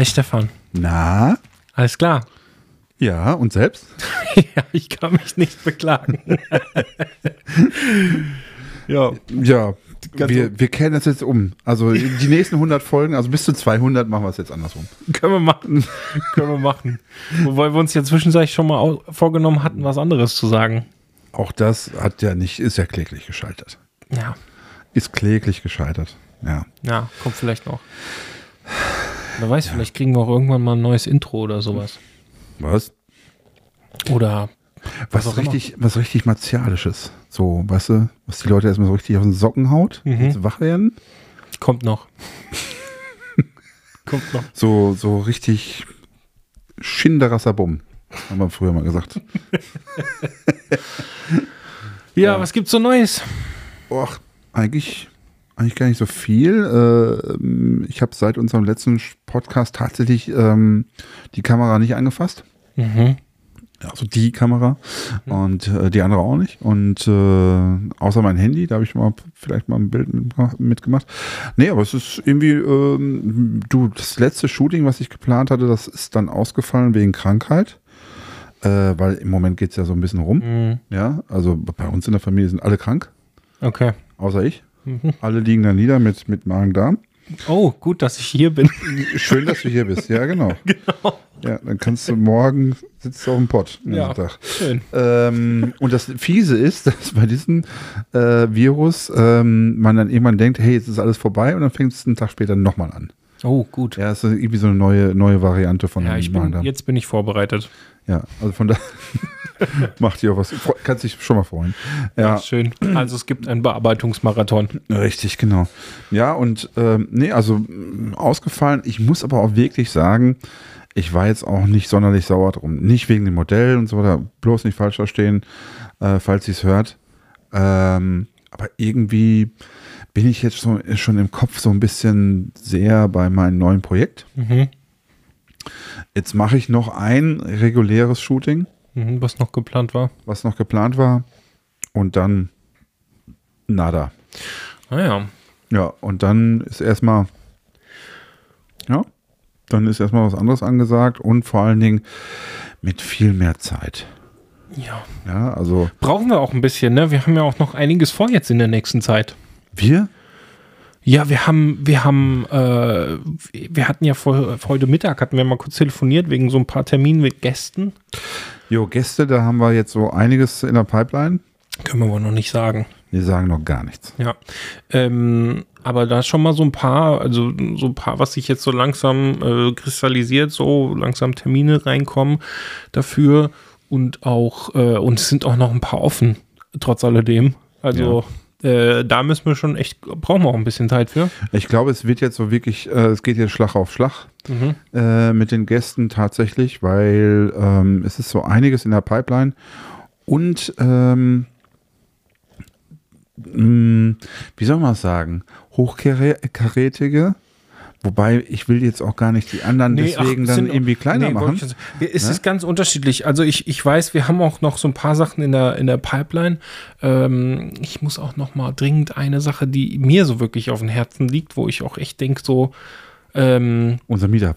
Hi Stefan. Na? Alles klar. Ja, und selbst? ja, ich kann mich nicht beklagen. ja. Ja, wir, wir kennen das jetzt um. Also die nächsten 100 Folgen, also bis zu 200 machen wir es jetzt andersrum. Können wir machen. Können wir machen. Wobei wir uns ja zwischenzeitlich schon mal vorgenommen hatten, was anderes zu sagen. Auch das hat ja nicht, ist ja kläglich gescheitert. Ja. Ist kläglich gescheitert. Ja. Ja, kommt vielleicht noch. Wer weiß, ja. vielleicht kriegen wir auch irgendwann mal ein neues Intro oder sowas. Was? Oder was, was richtig, was richtig martialisches. So, weißt du, was die Leute erstmal so richtig auf den Socken haut, mhm. wach werden. Kommt noch. Kommt noch. So, so richtig Schinderasser Bumm. Haben wir früher mal gesagt. ja, ja, was gibt's so Neues? Och, eigentlich eigentlich gar nicht so viel. Äh, ich habe seit unserem letzten Podcast tatsächlich ähm, die Kamera nicht angefasst. Mhm. Also die Kamera mhm. und äh, die andere auch nicht. Und äh, außer mein Handy, da habe ich mal vielleicht mal ein Bild mitgemacht. Nee, aber es ist irgendwie, ähm, du, das letzte Shooting, was ich geplant hatte, das ist dann ausgefallen wegen Krankheit. Weil im Moment geht es ja so ein bisschen rum. Mhm. Ja, also bei uns in der Familie sind alle krank. Okay. Außer ich. Mhm. Alle liegen da nieder mit, mit Magen-Darm. Oh, gut, dass ich hier bin. Schön, dass du hier bist, ja, genau. genau. Ja, dann kannst du morgen sitzt du auf dem Pott. Ja, Tag. schön. Ähm, und das Fiese ist, dass bei diesem äh, Virus ähm, man dann irgendwann denkt, hey, jetzt ist alles vorbei und dann fängt es einen Tag später nochmal an. Oh, gut. Ja, es ist irgendwie so eine neue, neue Variante von ja, ich bin, Jetzt bin ich vorbereitet. Ja, also von daher macht ihr auch was. Kannst dich schon mal freuen. Ja. schön. Also es gibt einen Bearbeitungsmarathon. Richtig, genau. Ja, und ähm, nee, also mm, ausgefallen. Ich muss aber auch wirklich sagen, ich war jetzt auch nicht sonderlich sauer drum. Nicht wegen dem Modell und so, da bloß nicht falsch verstehen, äh, falls ihr es hört. Ähm, aber irgendwie bin ich jetzt so, schon im Kopf so ein bisschen sehr bei meinem neuen Projekt. Mhm. Jetzt mache ich noch ein reguläres Shooting. Mhm, was noch geplant war. Was noch geplant war. Und dann nada. Ah ja. Ja, und dann ist erstmal, ja, dann ist erstmal was anderes angesagt und vor allen Dingen mit viel mehr Zeit. Ja. Ja, also. Brauchen wir auch ein bisschen, ne? Wir haben ja auch noch einiges vor jetzt in der nächsten Zeit. Wir? Ja, wir haben, wir haben, äh, wir hatten ja vor, heute Mittag hatten wir mal kurz telefoniert wegen so ein paar Terminen mit Gästen. Jo, Gäste, da haben wir jetzt so einiges in der Pipeline. Können wir aber noch nicht sagen. Wir sagen noch gar nichts. Ja. Ähm, aber da ist schon mal so ein paar, also so ein paar, was sich jetzt so langsam äh, kristallisiert, so langsam Termine reinkommen dafür und auch, äh, und es sind auch noch ein paar offen, trotz alledem. Also äh, da müssen wir schon echt, brauchen wir auch ein bisschen Zeit für. Ich glaube, es wird jetzt so wirklich, äh, es geht jetzt Schlag auf Schlag mhm. äh, mit den Gästen tatsächlich, weil ähm, es ist so einiges in der Pipeline und ähm, mh, mm, wie soll man es sagen, hochkarätige Wobei, ich will jetzt auch gar nicht die anderen nee, deswegen ach, dann irgendwie kleiner nee, machen. Es ne? ist ganz unterschiedlich. Also ich, ich weiß, wir haben auch noch so ein paar Sachen in der, in der Pipeline. Ähm, ich muss auch noch mal dringend eine Sache, die mir so wirklich auf dem Herzen liegt, wo ich auch echt denke, so ähm, Unser Meetup.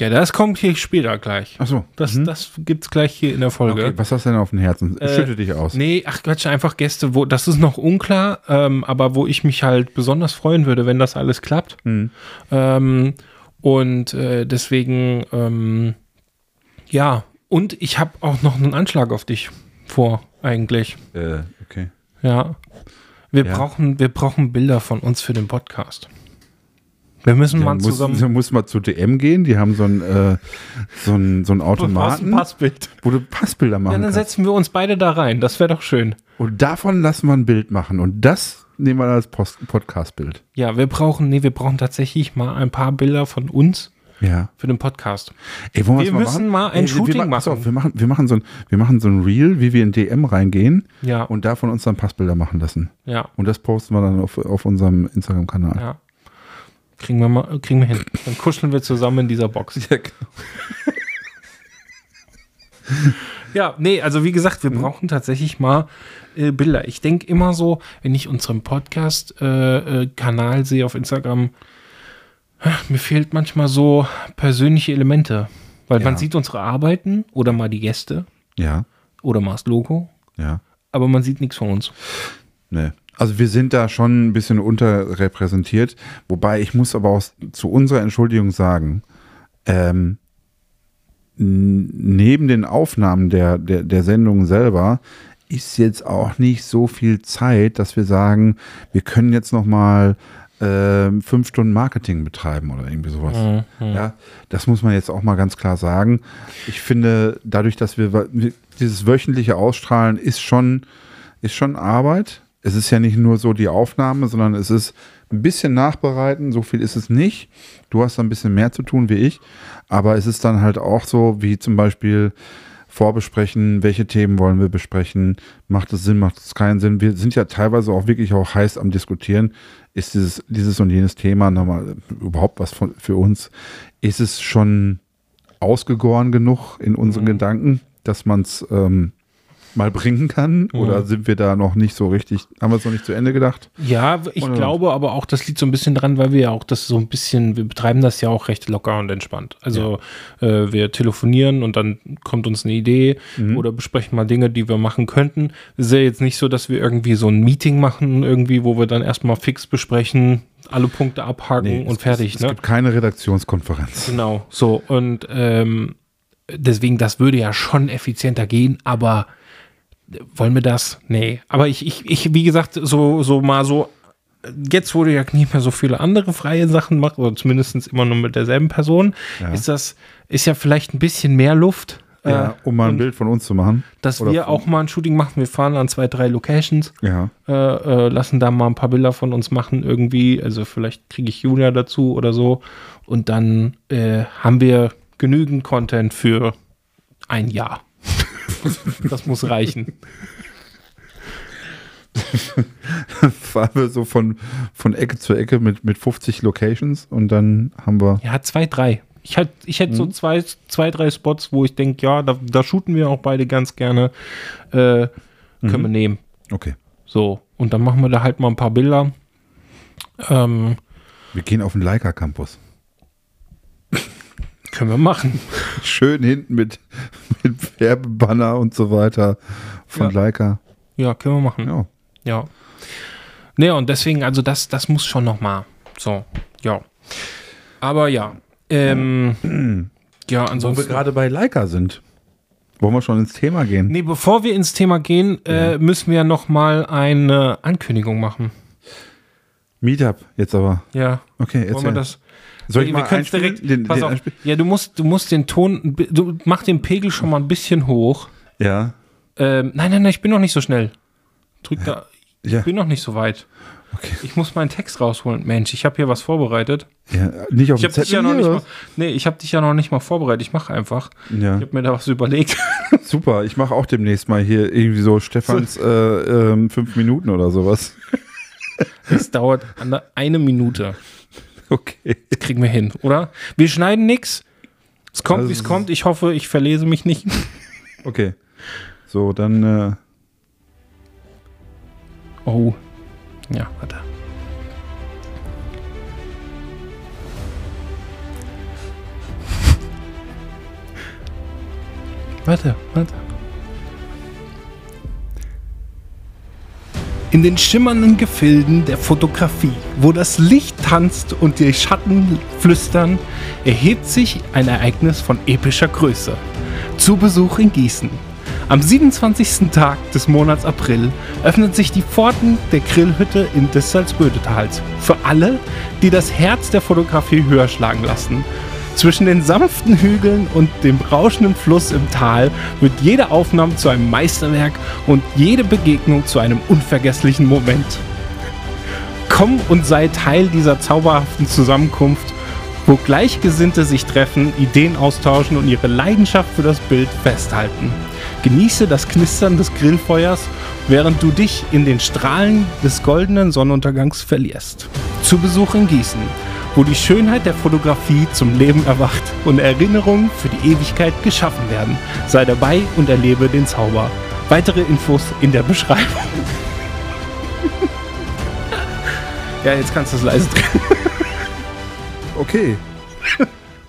Ja, das kommt hier später gleich. Ach so. Das, mhm. das gibt's gleich hier in der Folge. Okay, was hast du denn auf dem Herzen? Äh, Schütte dich aus. Nee, ach Quatsch, einfach Gäste, wo, das ist noch unklar, ähm, aber wo ich mich halt besonders freuen würde, wenn das alles klappt. Mhm. Ähm, und äh, deswegen, ähm, ja, und ich habe auch noch einen Anschlag auf dich vor, eigentlich. Äh, okay. Ja. Wir, ja. Brauchen, wir brauchen Bilder von uns für den Podcast. Wir müssen Ja, mal muss, zusammen. Du musst mal zu DM gehen, die haben so ein, äh, so ein, so ein Automaten, Passbild. wo du Passbilder Ja, machen dann kannst. setzen wir uns beide da rein. Das wäre doch schön. Und davon lassen wir ein Bild machen. Und das nehmen wir dann als Podcast-Bild. Ja, wir brauchen, nee, wir brauchen tatsächlich mal ein paar Bilder von uns Ja. für den Podcast. Ey, wollen Wir mal müssen machen? mal ein Ey, Shooting wir pass machen. Auf, wir machen. Wir machen so ein, wir machen so ein Reel, wie wir in DM reingehen Ja, und davon uns dann Passbilder machen lassen. ja, Und das posten wir dann auf, auf unserem Instagram-Kanal. ja. Kriegen wir mal, kriegen wir hin. Dann kuscheln wir zusammen in dieser Box. Ja, genau. Ja, nee, also wie gesagt, wir brauchen tatsächlich mal äh, Bilder. Ich denke immer so, wenn ich unseren Podcast-Kanal äh, Kanal sehe auf Instagram, äh, mir fehlt manchmal so persönliche Elemente. Weil Ja. man sieht unsere Arbeiten oder mal die Gäste ja, oder mal das Logo, ja. aber man sieht nichts von uns. Nee. Also wir sind da schon ein bisschen unterrepräsentiert, wobei ich muss aber auch zu unserer Entschuldigung sagen, ähm, neben den Aufnahmen der, der, der Sendung selber ist jetzt auch nicht so viel Zeit, dass wir sagen, wir können jetzt noch mal ähm, fünf Stunden Marketing betreiben oder irgendwie sowas. Ja, das muss man jetzt auch mal ganz klar sagen. Ich finde, dadurch, dass wir, wir dieses wöchentliche Ausstrahlen ist schon, ist schon Arbeit. Es ist ja nicht nur so die Aufnahme, sondern es ist ein bisschen nachbereiten. So viel ist es nicht. Du hast da ein bisschen mehr zu tun wie ich. Aber es ist dann halt auch so, wie zum Beispiel vorbesprechen, welche Themen wollen wir besprechen, macht es Sinn, macht es keinen Sinn. Wir sind ja teilweise auch wirklich auch heiß am Diskutieren. Ist dieses, dieses und jenes Thema nochmal überhaupt was von, für uns? Ist es schon ausgegoren genug in unseren Gedanken, dass man es ähm, mal bringen kann? Oder sind wir da noch nicht so richtig, haben wir es noch nicht zu Ende gedacht? Ja, ich Und- glaube aber auch, das liegt so ein bisschen dran, weil wir ja auch das so ein bisschen, wir betreiben das ja auch recht locker und entspannt. Also äh, wir telefonieren und dann kommt uns eine Idee oder besprechen mal Dinge, die wir machen könnten. Es ist ja jetzt nicht so, dass wir irgendwie so ein Meeting machen, irgendwie, wo wir dann erstmal fix besprechen, alle Punkte abhaken und es, fertig. Es, ne? es gibt keine Redaktionskonferenz. Genau, so und ähm, deswegen, das würde ja schon effizienter gehen, aber wollen wir das? Nee. Aber ich, ich, ich wie gesagt, so, so mal so, jetzt wo du ja nicht mehr so viele andere freie Sachen machst, oder zumindest immer nur mit derselben Person, Ja. ist das, ist ja vielleicht ein bisschen mehr Luft. Ja, äh, um mal ein Bild von uns zu machen. Dass Oder wir auch mal ein Shooting machen. Wir fahren an zwei, drei Locations, Ja. äh, äh, lassen da mal ein paar Bilder von uns machen irgendwie. Also vielleicht kriege ich Julia dazu oder so. Und dann äh, haben wir genügend Content für ein Jahr. das muss reichen. fahren wir so von, von Ecke zu Ecke mit, mit 50 Locations und dann haben wir. Ja, zwei, drei. Ich hätte ich hätt so zwei, zwei, drei Spots, wo ich denke, ja, da, da shooten wir auch beide ganz gerne. Äh, können wir nehmen. Okay. So. Und dann machen wir da halt mal ein paar Bilder. Ähm, Wir gehen auf den Leica Campus. Können wir machen. Schön hinten mit, mit Werbebanner und so weiter von Ja. Leica. Ja, können wir machen. Ja. Ja. Nee, und deswegen, also das, das muss schon noch mal. So, ja. Aber ja. Ähm, ja, Wo wir ansonsten. gerade bei Leica sind. Wollen wir schon ins Thema gehen? Nee, bevor wir ins Thema gehen, äh, müssen wir noch mal eine Ankündigung machen. Meetup jetzt aber. Ja. Okay, Wollen wir das? Soll ich wir direkt. Den- pass den auf. einspielen? Ja, du musst, du musst den Ton, du mach den Pegel schon mal ein bisschen hoch. Ja. Ähm, nein, nein, nein, ich bin noch nicht so schnell. Drück da. Ich Ja. bin noch nicht so weit. Okay. Ich muss meinen Text rausholen. Mensch, ich habe hier was vorbereitet. ja. Nicht auf Ich dem habe dich ja noch nicht mal, nee, ich habe dich ja noch nicht mal vorbereitet. Ich mache einfach. Ja. Ich habe mir da was überlegt. Super, ich mache auch demnächst mal hier irgendwie so Stefans äh, ähm, fünf Minuten oder sowas. Es dauert eine Minute. Okay. Das kriegen wir hin, oder? Wir schneiden nichts. Es kommt, Also wie es kommt. Ich hoffe, ich verlese mich nicht. Okay. So, dann äh, Oh. Ja, warte. Warte, warte. In den schimmernden Gefilden der Fotografie, wo das Licht tanzt und die Schatten flüstern, erhebt sich ein Ereignis von epischer Größe. Zu Besuch in Gießen. Am 27. Tag des Monats April öffnen sich die Pforten der Grillhütte in des Salzrödetals. Für alle, die das Herz der Fotografie höher schlagen lassen. Zwischen den sanften Hügeln und dem rauschenden Fluss im Tal wird jede Aufnahme zu einem Meisterwerk und jede Begegnung zu einem unvergesslichen Moment. Komm und sei Teil dieser zauberhaften Zusammenkunft, wo Gleichgesinnte sich treffen, Ideen austauschen und ihre Leidenschaft für das Bild festhalten. Genieße das Knistern des Grillfeuers, während du dich in den Strahlen des goldenen Sonnenuntergangs verlierst. Zu Besuch in Gießen, wo die Schönheit der Fotografie zum Leben erwacht und Erinnerungen für die Ewigkeit geschaffen werden. Sei dabei und erlebe den Zauber. Weitere Infos in der Beschreibung. ja, jetzt kannst du es leise drehen. Okay.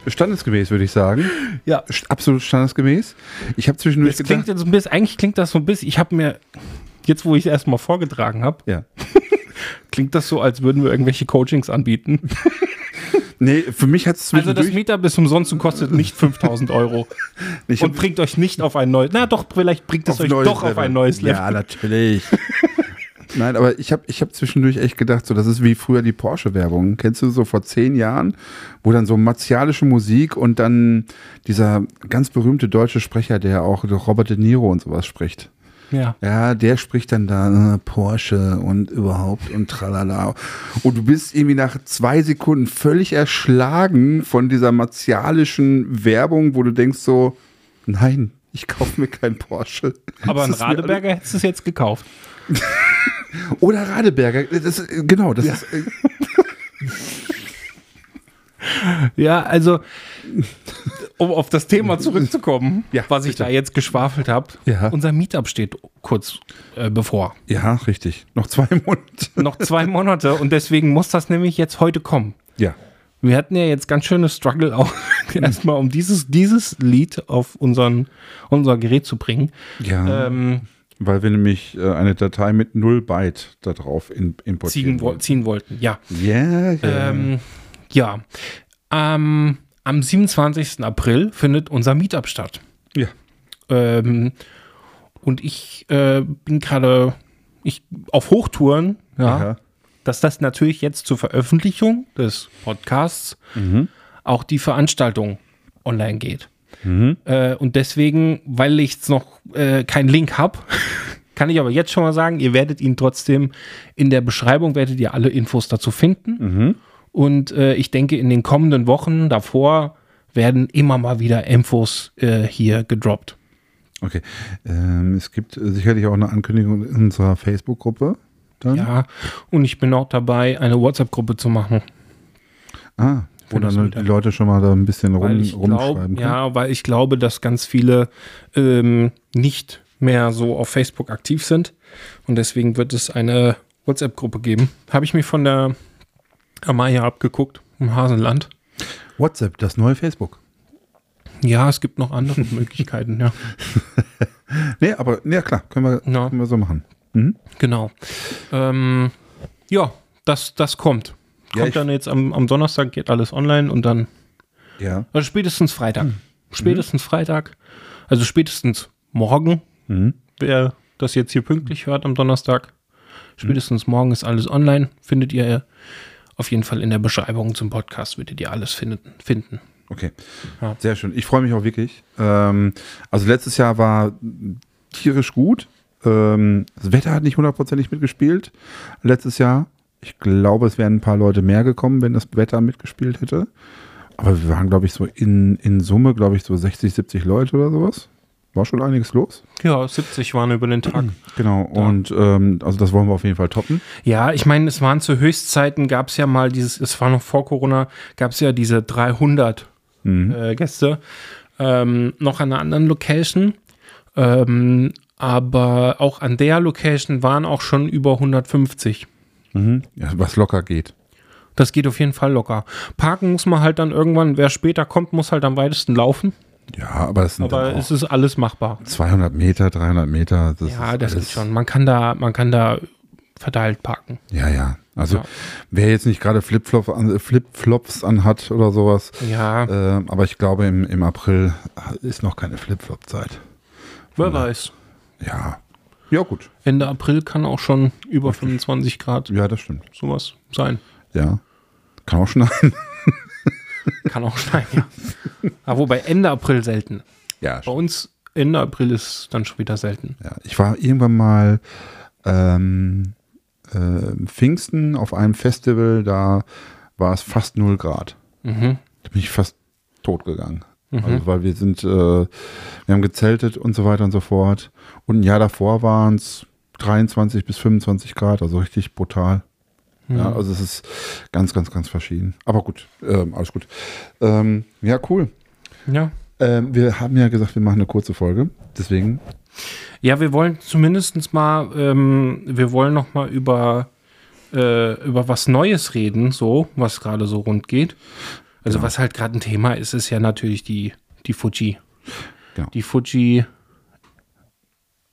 Standesgemäß, würde ich sagen. Ja. Absolut standesgemäß. Ich habe zwischendurch Das klingt jetzt so ein bisschen, eigentlich klingt das so ein bisschen, ich habe mir, jetzt wo ich es erstmal vorgetragen habe, ja. klingt das so, als würden wir irgendwelche Coachings anbieten. Nee, für mich hat es Also das. Meetup ist umsonst und kostet nicht 5000 Euro. und bringt euch nicht auf ein neues, na doch, vielleicht bringt es auf euch doch auf Level. ein neues Level. Ja, natürlich. Nein, aber ich habe ich hab zwischendurch echt gedacht, so das ist wie früher die Porsche-Werbung. Kennst du so vor zehn Jahren, wo dann so martialische Musik und dann dieser ganz berühmte deutsche Sprecher, der auch Robert De Niro und sowas spricht. Ja. Ja, der spricht dann da äh, Porsche und überhaupt und tralala. Und du bist irgendwie nach zwei Sekunden völlig erschlagen von dieser martialischen Werbung, wo du denkst so, nein, ich kaufe mir keinen Porsche. Aber ein Radeberger hättest du es jetzt gekauft. Oder Radeberger, das, ist- genau, das ist, äh, Ja, also, um auf das Thema zurückzukommen, Ja, was ich bitte. da jetzt geschwafelt habe. Ja. Unser Meetup steht kurz äh, bevor. ja, richtig. Noch zwei Monate. Noch zwei Monate und deswegen muss das nämlich jetzt heute kommen. Ja. Wir hatten ja jetzt ganz schöne Struggle auch erstmal, um dieses, dieses Lied auf unseren, unser Gerät zu bringen. Ja, Ähm, weil wir nämlich äh, eine Datei mit 0 Byte da drauf importieren ziehen, wo, wollen. ziehen wollten, ja. Ja, ja. Ähm, ja. Ähm, am 27. April findet unser Meetup statt. ja. Ähm, und ich äh, bin gerade ich auf Hochtouren, ja, Aha. dass das natürlich jetzt zur Veröffentlichung des Podcasts Mhm. auch die Veranstaltung online geht. Äh, und deswegen, weil ich jetzt noch äh, keinen Link habe, kann ich aber jetzt schon mal sagen, ihr werdet ihn trotzdem in der Beschreibung, werdet ihr alle Infos dazu finden. Und äh, ich denke, in den kommenden Wochen davor werden immer mal wieder Infos äh, hier gedroppt. Okay. Ähm, es gibt sicherlich auch eine Ankündigung in unserer Facebook-Gruppe. Ja, und ich bin auch dabei, eine WhatsApp-Gruppe zu machen. Ah, wo dann die Leute schon mal da ein bisschen rum, rumschreiben glaub, können. ja, weil ich glaube, dass ganz viele ähm, nicht mehr so auf Facebook aktiv sind. Und deswegen wird es eine WhatsApp-Gruppe geben. Habe ich mir von der Amaya abgeguckt, im Hasenland. WhatsApp, das neue Facebook. Ja, es gibt noch andere Möglichkeiten, ja. Nee, aber, ja klar, können wir, Ja. können wir so machen. Mhm. Genau. Ähm, ja, das, das kommt. Ja, Kommt dann jetzt am, am Donnerstag, geht alles online und dann Ja. Also spätestens Freitag. Hm. Spätestens Freitag. Also spätestens morgen, Mhm. wer das jetzt hier pünktlich hört am Donnerstag. Spätestens morgen ist alles online. Findet ihr auf jeden Fall in der Beschreibung zum Podcast, werdet ihr alles finden. finden. Okay. Ja. Sehr schön. Ich freue mich auch wirklich. Ähm, also letztes Jahr war tierisch gut. Ähm, das Wetter hat nicht hundertprozentig mitgespielt. Letztes Jahr. Ich glaube, es wären ein paar Leute mehr gekommen, wenn das Wetter mitgespielt hätte. Aber wir waren, glaube ich, so in, in Summe, glaube ich, so 60, 70 Leute oder sowas. War schon einiges los. Ja, 70 waren über den Tag. Genau. Und ähm, also das wollen wir auf jeden Fall toppen. Ja, ich meine, es waren zu Höchstzeiten, gab es ja mal dieses, es war noch vor Corona, gab es ja diese 300 äh, Gäste, ähm, noch an einer anderen Location. Ähm, aber auch an der Location waren auch schon über 150. Mhm. Ja, was locker geht. Das geht auf jeden Fall locker. Parken muss man halt dann irgendwann, wer später kommt, muss halt am weitesten laufen. Ja, aber das sind Aber es ist alles machbar. 200 Meter, 300 Meter. Das Ja, ist das geht schon. Man kann da, man kann da verteilt parken. Ja, ja. Also Ja. wer jetzt nicht gerade Flipflop an, Flipflops anhat oder sowas, Ja, äh, aber ich glaube im, im April ist noch keine Flipflop-Zeit. Wer weiß. Ja. Ja, gut. Ende April kann auch schon über 25 Grad Ja, das stimmt. sowas sein. Ja. Kann auch schneien. Kann auch schneien, ja. Aber wobei Ende April selten. Ja, Bei uns Ende April ist dann schon wieder selten. Ja, ich war irgendwann mal ähm, äh, Pfingsten auf einem Festival, da war es fast 0 Grad. Mhm. Da bin ich fast tot gegangen. Also, weil wir sind, äh, wir haben gezeltet und so weiter und so fort. Und ein Jahr davor waren es 23 bis 25 Grad, also richtig brutal. Ja, also es ist ganz, ganz, ganz verschieden. Aber gut, ähm, alles gut. Ähm, ja, cool. Ja. Ähm, wir haben ja gesagt, wir machen eine kurze Folge. Deswegen, Ja, wir wollen zumindest mal, ähm, wir wollen noch mal über, äh, über was Neues reden, so, was gerade so rund geht. Also was halt gerade ein Thema ist, ist ja natürlich die, die Fuji. Genau. Die Fuji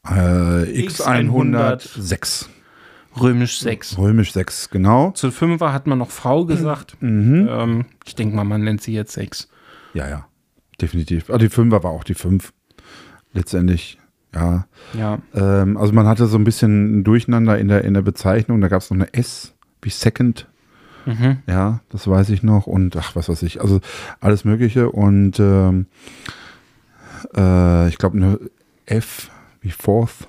äh, X106. Römisch 6. Römisch 6, genau. Zu 5er hat man noch Frau gesagt. Ähm, ich denke mal, man nennt sie jetzt 6. Ja, ja, definitiv. Aber die 5er war auch die 5. Letztendlich, ja. Ja. Ähm, also man hatte so ein bisschen ein Durcheinander in der, in der Bezeichnung. Da gab es noch eine S wie Second. Mhm. Ja, das weiß ich noch. Und ach, was weiß ich. Also alles Mögliche. Und ähm, äh, ich glaube eine F wie Fourth.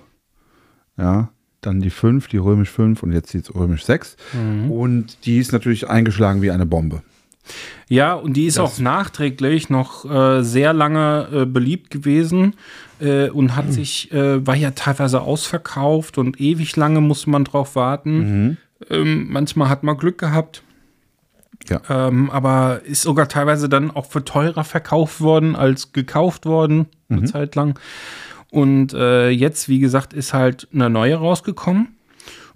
Ja. Dann die 5, die römisch 5 und jetzt die römisch 6. Und die ist natürlich eingeschlagen wie eine Bombe. Ja, und die ist auch nachträglich noch äh, sehr lange äh, beliebt gewesen äh, und hat sich, äh, war ja teilweise ausverkauft und ewig lange musste man drauf warten. Ähm, manchmal hat man Glück gehabt. Ja. Ähm, aber ist sogar teilweise dann auch für teurer verkauft worden als gekauft worden, eine Zeit lang. Und äh, jetzt, wie gesagt, ist halt eine neue rausgekommen.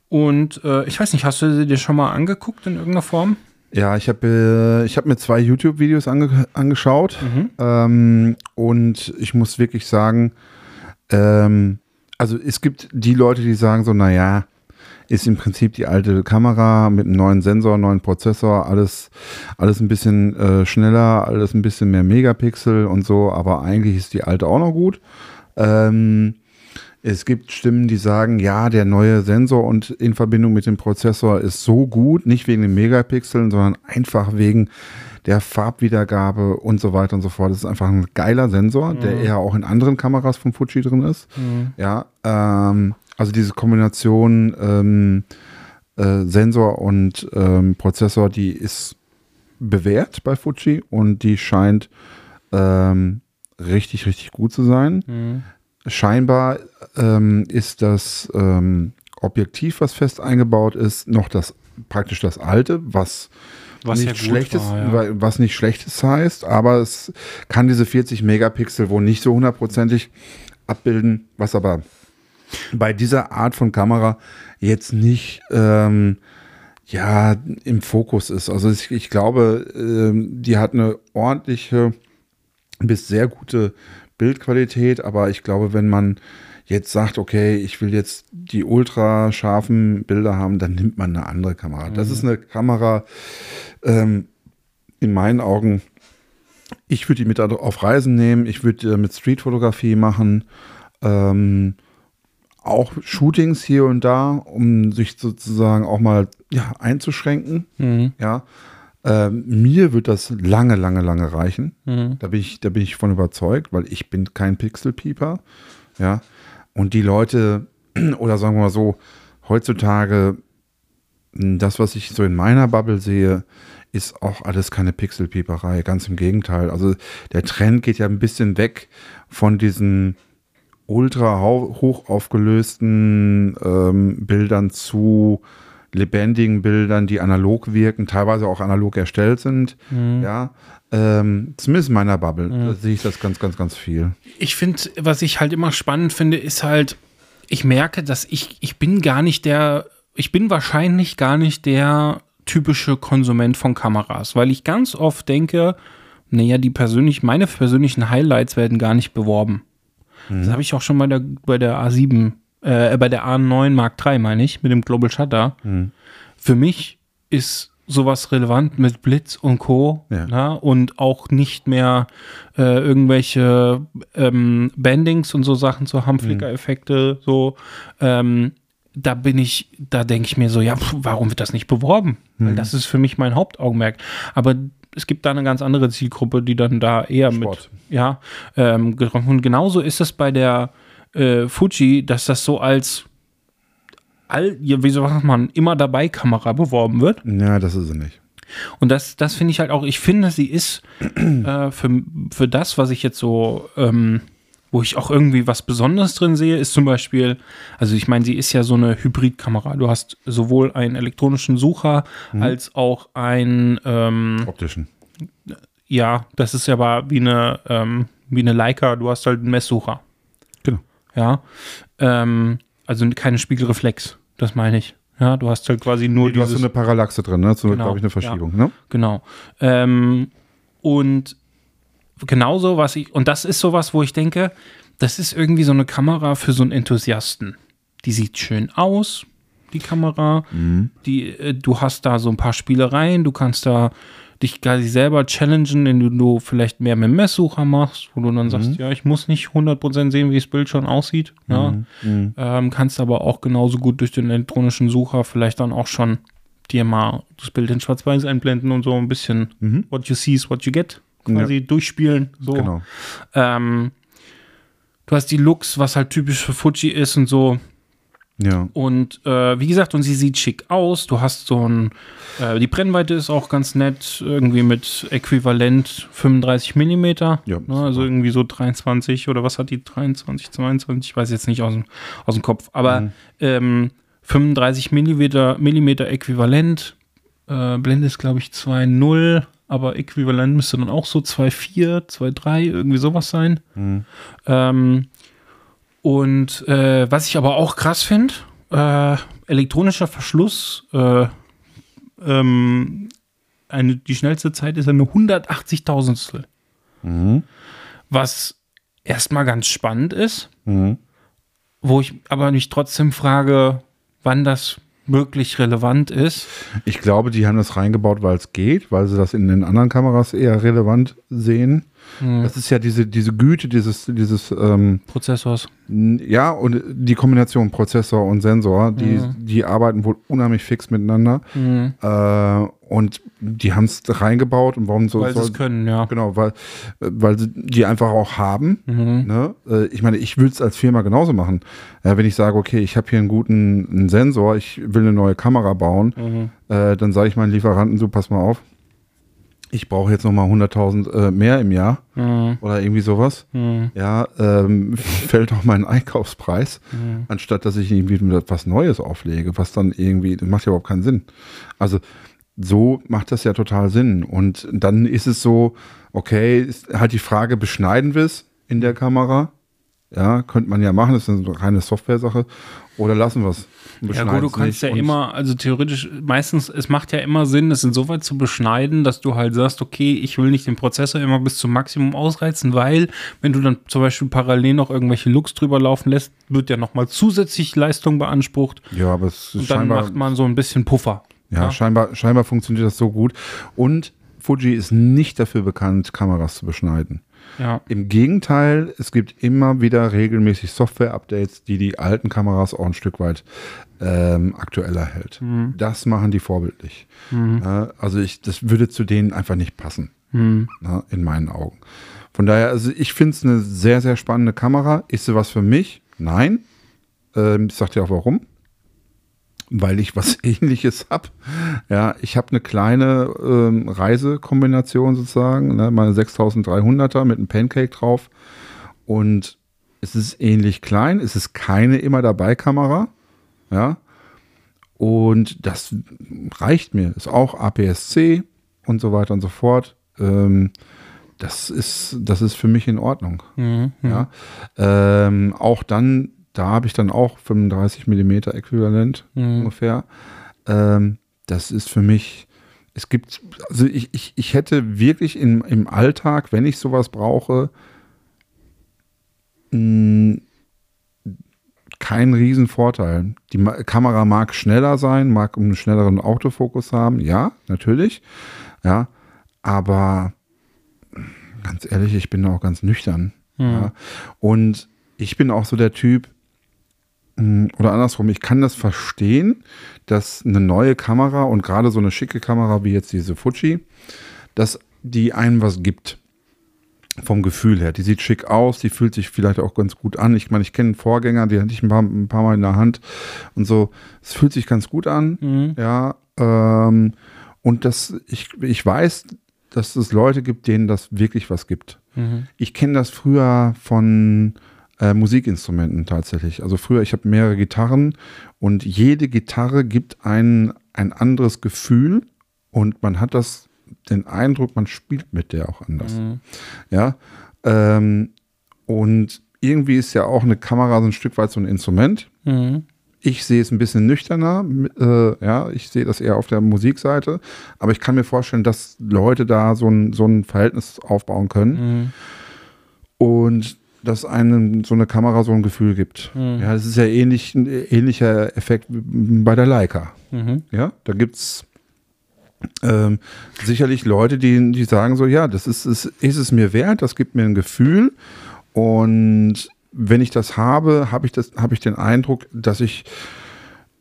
Und äh, ich weiß nicht, hast du sie dir schon mal angeguckt in irgendeiner Form? Ja, ich habe äh, ich hab mir zwei YouTube-Videos ange angeschaut ähm, und ich muss wirklich sagen, ähm, also es gibt die Leute, die sagen so, naja, ist im Prinzip die alte Kamera mit einem neuen Sensor, neuen Prozessor, alles, alles ein bisschen äh, schneller, alles ein bisschen mehr Megapixel und so, aber eigentlich ist die alte auch noch gut. Ähm, es gibt Stimmen, die sagen, ja, der neue Sensor und in Verbindung mit dem Prozessor ist so gut, nicht wegen den Megapixeln, sondern einfach wegen der Farbwiedergabe und so weiter und so fort. Das ist einfach ein geiler Sensor, der eher auch in anderen Kameras von Fuji drin ist. Ja, ähm, also diese Kombination ähm, äh, Sensor und ähm, Prozessor, die ist bewährt bei Fuji und die scheint ähm, richtig, richtig gut zu sein. Scheinbar ähm, ist das ähm, Objektiv, was fest eingebaut ist, noch das praktisch das alte, was, Was nicht ja schlechtes, war, ja. wa- was nicht schlechtes heißt, aber es kann diese 40 Megapixel wohl nicht so hundertprozentig abbilden, was aber bei dieser Art von Kamera jetzt nicht ähm, ja im Fokus ist. Also ich, ich glaube, ähm, die hat eine ordentliche bis sehr gute Bildqualität, aber ich glaube, wenn man jetzt sagt, okay, ich will jetzt die ultra scharfen Bilder haben, dann nimmt man eine andere Kamera. Das ist eine Kamera, ähm, in meinen Augen, ich würde die mit auf Reisen nehmen, ich würde äh, mit Streetfotografie machen, ähm, auch Shootings hier und da, um sich sozusagen auch mal ja, einzuschränken. Mhm. Ja, ähm, mir wird das lange, lange, lange reichen. Da bin ich, da bin ich von überzeugt, weil ich bin kein Pixelpieper. Ja, und die Leute oder sagen wir mal so heutzutage das, was ich so in meiner Bubble sehe, ist auch alles keine Pixelpieperei. Ganz im Gegenteil. Also der Trend geht ja ein bisschen weg von diesen ultra hoch aufgelösten ähm, Bildern zu lebendigen Bildern, die analog wirken, teilweise auch analog erstellt sind. Ja, ähm, zumindest in meiner Bubble da sehe ich das ganz, ganz, ganz viel. ich finde, was ich halt immer spannend finde, ist halt, ich merke, dass ich, ich bin gar nicht der, ich bin wahrscheinlich gar nicht der typische Konsument von Kameras, weil ich ganz oft denke, naja, die persönlich, meine persönlichen Highlights werden gar nicht beworben. Das habe ich auch schon bei der, bei der A7, äh, bei der A9 Mark III, meine ich, mit dem Global Shutter. Für mich ist sowas relevant mit Blitz und Co. Ja. Na, und auch nicht mehr äh, irgendwelche ähm, Bandings und so Sachen zu haben, Flicker-Effekte, so. Ähm, da bin ich, da denke ich mir so, ja, pf, warum wird das nicht beworben? Weil das ist für mich mein Hauptaugenmerk. Aber es gibt da eine ganz andere Zielgruppe, die dann da eher Sport. mit, ja, ähm, getroffen. Und genauso ist es bei der äh, Fuji, dass das so als all, wie sagt man, immer dabei Kamera beworben wird. Ja, das ist sie nicht. Und das, das finde ich halt auch, ich finde, sie ist äh, für, für das, was ich jetzt so, ähm, wo ich auch irgendwie was Besonderes drin sehe, ist zum Beispiel, also ich meine, sie ist ja so eine Hybridkamera. Du hast sowohl einen elektronischen Sucher als auch ein, ähm, Optischen. ja, das ist ja aber wie eine, ähm, wie eine Leica, du hast halt einen Messsucher. Ja. Ähm, also keine Spiegelreflex, das meine ich. Ja, du hast halt quasi nur Du hast so eine Parallaxe drin, ne? So, Genau, glaube ich, eine Verschiebung, ne? Genau. Ähm, und genauso, was ich, und das ist sowas, wo ich denke, das ist irgendwie so eine Kamera für so einen Enthusiasten. Die sieht schön aus, die Kamera. Die, äh, du hast da so ein paar Spielereien, du kannst da dich quasi selber challengen, indem du vielleicht mehr mit Messsucher machst, wo du dann sagst, ja, ich muss nicht 100% sehen, wie das Bild schon aussieht. Ja. Ähm, kannst aber auch genauso gut durch den elektronischen Sucher vielleicht dann auch schon dir mal das Bild in Schwarz-Weiß einblenden und so ein bisschen what you see is what you get quasi durchspielen. So. Genau. Ähm, du hast die Looks, was halt typisch für Fuji ist und so. Ja. Und äh, wie gesagt, und sie sieht schick aus. Du hast so ein, äh, die Brennweite ist auch ganz nett, irgendwie mit äquivalent 35 Millimeter. Ja, ne, also irgendwie so 23 oder was hat die 23, 22? Ich weiß jetzt nicht aus dem, aus dem Kopf. Aber ähm, 35 Millimeter, Millimeter äquivalent. Äh, Blende ist, glaube ich, 2,0. Aber äquivalent müsste dann auch so 2,4, 2,3, irgendwie sowas sein. Ähm, und äh, was ich aber auch krass finde, äh, elektronischer Verschluss, äh, ähm, eine, die schnellste Zeit ist eine 180.000stel. Was erstmal ganz spannend ist, Mhm. wo ich aber mich trotzdem frage, wann das wirklich relevant ist. Ich glaube, die haben das reingebaut, weil es geht, weil sie das in den anderen Kameras eher relevant sehen. Das ist ja diese, diese Güte, dieses, dieses, ähm, Prozessors. ja, und die Kombination Prozessor und Sensor, die, die arbeiten wohl unheimlich fix miteinander. Äh, und die haben es reingebaut und warum so Weil sie es können, ja. Genau, weil, weil sie die einfach auch haben. Ne? Äh, Ich meine, ich würde es als Firma genauso machen. Ja, wenn ich sage, okay, ich habe hier einen guten einen Sensor, ich will eine neue Kamera bauen, äh, dann sage ich meinen Lieferanten so, pass mal auf, ich brauche jetzt nochmal 100.000 äh, mehr im Jahr oder irgendwie sowas. Ja, ähm, fällt doch mein Einkaufspreis, anstatt dass ich irgendwie was Neues auflege, was dann irgendwie, das macht ja überhaupt keinen Sinn. Also so macht das ja total Sinn. Und dann ist es so, okay, ist halt die Frage, beschneiden wir es in der Kamera? Ja, könnte man ja machen, das ist eine reine Software-Sache. Oder lassen wir es? Ja gut, du kannst ja immer, also theoretisch, meistens, es macht ja immer Sinn, es insoweit zu beschneiden, dass du halt sagst, okay, ich will nicht den Prozessor immer bis zum Maximum ausreizen, weil wenn du dann zum Beispiel parallel noch irgendwelche Looks drüber laufen lässt, wird ja nochmal zusätzlich Leistung beansprucht Ja, aber es ist und dann macht man so ein bisschen Puffer. ja, Scheinbar, scheinbar funktioniert das so gut. Und Fuji ist nicht dafür bekannt, Kameras zu beschneiden. Ja. Im Gegenteil, es gibt immer wieder regelmäßig Software-Updates, die die alten Kameras auch ein Stück weit ähm, aktueller hält. Das machen die vorbildlich. Äh, also ich, das würde zu denen einfach nicht passen, na, in meinen Augen. Von daher, also ich finde es eine sehr, sehr spannende Kamera. Ist sie was für mich? Nein. Ähm, ich sag dir auch warum. Weil ich was ähnliches habe. Ja, ich habe eine kleine ähm, Reisekombination sozusagen, ne, meine 6300er mit einem Pancake drauf. Und es ist ähnlich klein, es ist keine immer dabei Kamera. Ja. Und das reicht mir. Ist auch APS-C und so weiter und so fort. Ähm, das ist, das ist für mich in Ordnung. Ja. Ähm, auch dann, da habe ich dann auch 35 Millimeter Äquivalent ungefähr. Ähm, das ist für mich, es gibt, also ich, ich, ich hätte wirklich in, im Alltag, wenn ich sowas brauche, mh, kein Riesenvorteil. Die Ma Kamera mag schneller sein, mag einen schnelleren Autofokus haben, ja, natürlich. Ja, aber ganz ehrlich, ich bin auch ganz nüchtern. Ja. Und ich bin auch so der Typ, oder andersrum, ich kann das verstehen, dass eine neue Kamera und gerade so eine schicke Kamera wie jetzt diese Fuji, dass die einem was gibt. Vom Gefühl her. Die sieht schick aus, die fühlt sich vielleicht auch ganz gut an. Ich meine, ich kenne einen Vorgänger, die hatte ich ein paar, ein paar Mal in der Hand und so. Es fühlt sich ganz gut an. Mhm. Ja. Ähm, und das, ich, ich weiß, dass es Leute gibt, denen das wirklich was gibt. Mhm. Ich kenne das früher von äh, Musikinstrumenten tatsächlich. Also früher, ich habe mehrere Gitarren und jede Gitarre gibt ein, ein anderes Gefühl und man hat das, den Eindruck, man spielt mit der auch anders. Mhm. Ja. Ähm, und irgendwie ist ja auch eine Kamera so ein Stück weit so ein Instrument. Mhm. Ich sehe es ein bisschen nüchterner, äh, ja, ich sehe das eher auf der Musikseite, aber ich kann mir vorstellen, dass Leute da so ein, so ein Verhältnis aufbauen können Mhm. und dass einem so eine Kamera so ein Gefühl gibt. Mhm. Ja, das ist ja ähnlich, ein ähnlicher Effekt wie bei der Leica. Mhm. Ja, da gibt es ähm, sicherlich Leute, die, die sagen so, ja, das ist, ist, ist es mir wert, das gibt mir ein Gefühl und wenn ich das habe, habe ich, das, habe ich den Eindruck, dass ich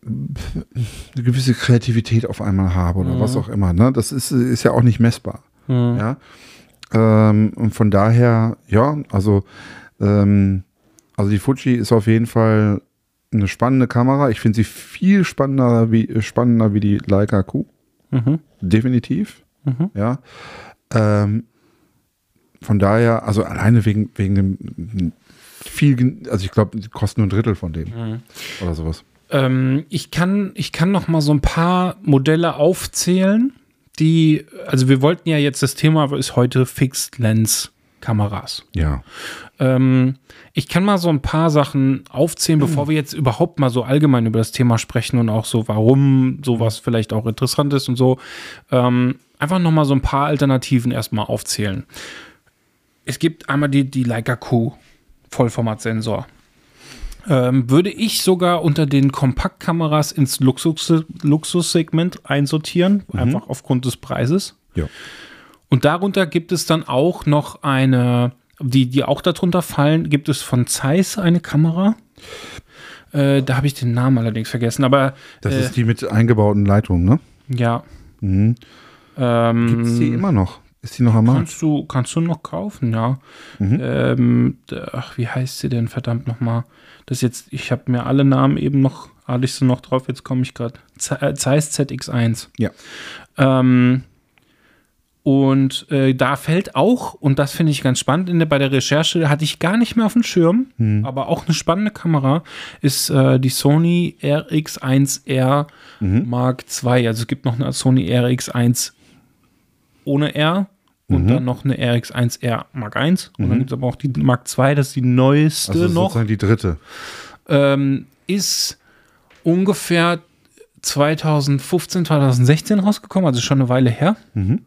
eine gewisse Kreativität auf einmal habe oder was auch immer. Ne? Das ist, ist ja auch nicht messbar. Mhm. Ja. Ähm, und von daher, ja, also, ähm, also die Fuji ist auf jeden Fall eine spannende Kamera. Ich finde sie viel spannender wie, spannender wie die Leica Q. Mhm. Definitiv. Mhm. Ja. Ähm, von daher, also alleine wegen, wegen dem viel, also ich glaube, die kosten nur ein Drittel von dem Mhm. oder sowas. Ähm, ich, kann, ich kann noch mal so ein paar Modelle aufzählen, die, also wir wollten ja jetzt, das Thema ist heute Fixed Lens Kameras. Ja. Ähm, ich kann mal so ein paar Sachen aufzählen, bevor wir jetzt überhaupt mal so allgemein über das Thema sprechen und auch so, warum sowas vielleicht auch interessant ist und so. Ähm, einfach noch mal so ein paar Alternativen erstmal aufzählen. Es gibt einmal die, die Leica Q Vollformatsensor. Ähm, würde ich sogar unter den Kompaktkameras ins Luxus, Luxussegment einsortieren, einfach aufgrund des Preises. Ja. Und darunter gibt es dann auch noch eine, die, die auch darunter fallen, gibt es von Zeiss eine Kamera. Äh, da habe ich den Namen allerdings vergessen, aber Das äh, ist die mit eingebauten Leitungen, ne? ja. Mhm. Ähm, Gibt es die immer noch? Ist die noch am Markt? kannst du, kannst du noch kaufen, ja. Mhm. Ähm, ach, wie heißt sie denn verdammt nochmal? Das jetzt, ich habe mir alle Namen eben noch, hatte ich sie noch drauf, jetzt komme ich gerade. Zeiss ZX1. Ja. Ähm, und äh, da fällt auch, und das finde ich ganz spannend, in der, bei der Recherche hatte ich gar nicht mehr auf dem Schirm, Hm. aber auch eine spannende Kamera, ist äh, die Sony RX1R Mhm. Mark II. Also es gibt noch eine Sony RX1 ohne R und Mhm. dann noch eine RX1R Mark I. Und dann gibt es aber auch die Mark II, das ist die neueste Also noch sozusagen die dritte. ähm, ist ungefähr 2015, 2016 rausgekommen, also schon eine Weile her. Mhm.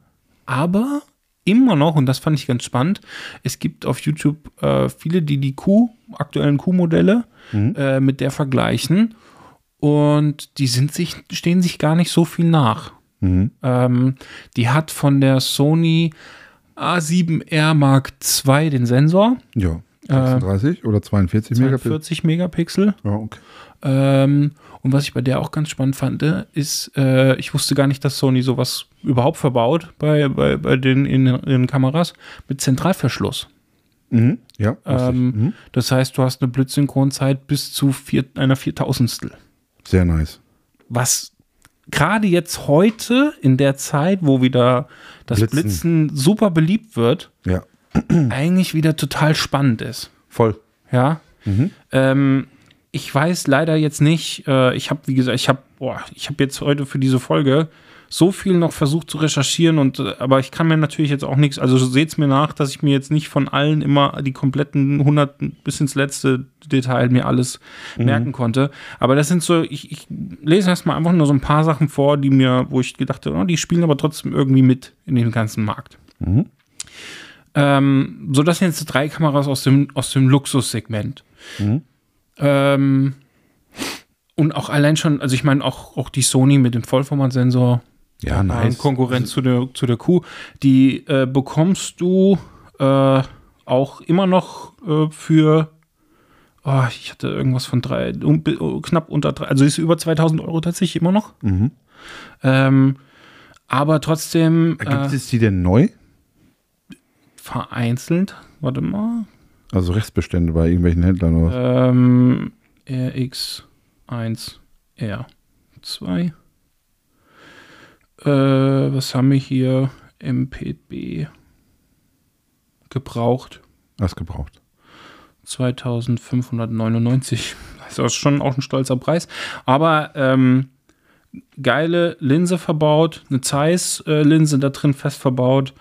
Aber immer noch, und das fand ich ganz spannend, es gibt auf YouTube äh, viele, die die Q, aktuellen Q-Modelle Mhm. äh, mit der vergleichen. Und die sind sich, stehen sich gar nicht so viel nach. Mhm. Ähm, die hat von der Sony A7R Mark II den Sensor, Ja. Äh, 36 oder 42 Megapixel? 40 Megapixel. Ja, okay. Ähm, und was ich bei der auch ganz spannend fand, äh, ist, äh, ich wusste gar nicht, dass Sony sowas überhaupt verbaut bei, bei, bei den in, in Kameras mit Zentralverschluss. Mhm. Ja. Ähm, Mhm. Das heißt, du hast eine Blitzsynchronzeit bis zu vier, einer Viertausendstel. Sehr nice. Was gerade jetzt heute in der Zeit, wo wieder das Blitzen. Blitzen, super beliebt wird, Ja. eigentlich wieder total spannend ist. Voll. Ja. Mhm. Ähm, ich weiß leider jetzt nicht, äh, ich habe, wie gesagt, ich habe, ich habe jetzt heute für diese Folge so viel noch versucht zu recherchieren und äh, aber ich kann mir natürlich jetzt auch nichts, also seht's mir nach, dass ich mir jetzt nicht von allen immer die kompletten 100 bis ins letzte Detail mir alles merken konnte. Aber das sind so, ich, ich lese erstmal einfach nur so ein paar Sachen vor, die mir, wo ich gedacht habe, oh, die spielen aber trotzdem irgendwie mit in dem ganzen Markt. Mhm. Ähm, so, das sind jetzt drei Kameras aus dem, aus dem Luxussegment. Mhm. Ähm, Und auch allein schon, also ich meine auch, auch die Sony mit dem Vollformatsensor, Ja, nice. Konkurrenz zu, der, zu der Q, die äh, bekommst du äh, auch immer noch äh, für, oh, ich hatte irgendwas von drei, um, oh, knapp unter drei, also ist über 2000 Euro tatsächlich immer noch. Mhm. Ähm, aber trotzdem Gibt äh, es die denn neu? vereinzelt, warte mal, Also Restbestände bei irgendwelchen Händlern oder was? ähm, RX1R2. Äh, was haben wir hier? MPB gebraucht. Was gebraucht? 2599. Das ist schon auch ein stolzer Preis. Aber ähm, geile Linse verbaut, eine Zeiss-Linse da drin fest verbaut.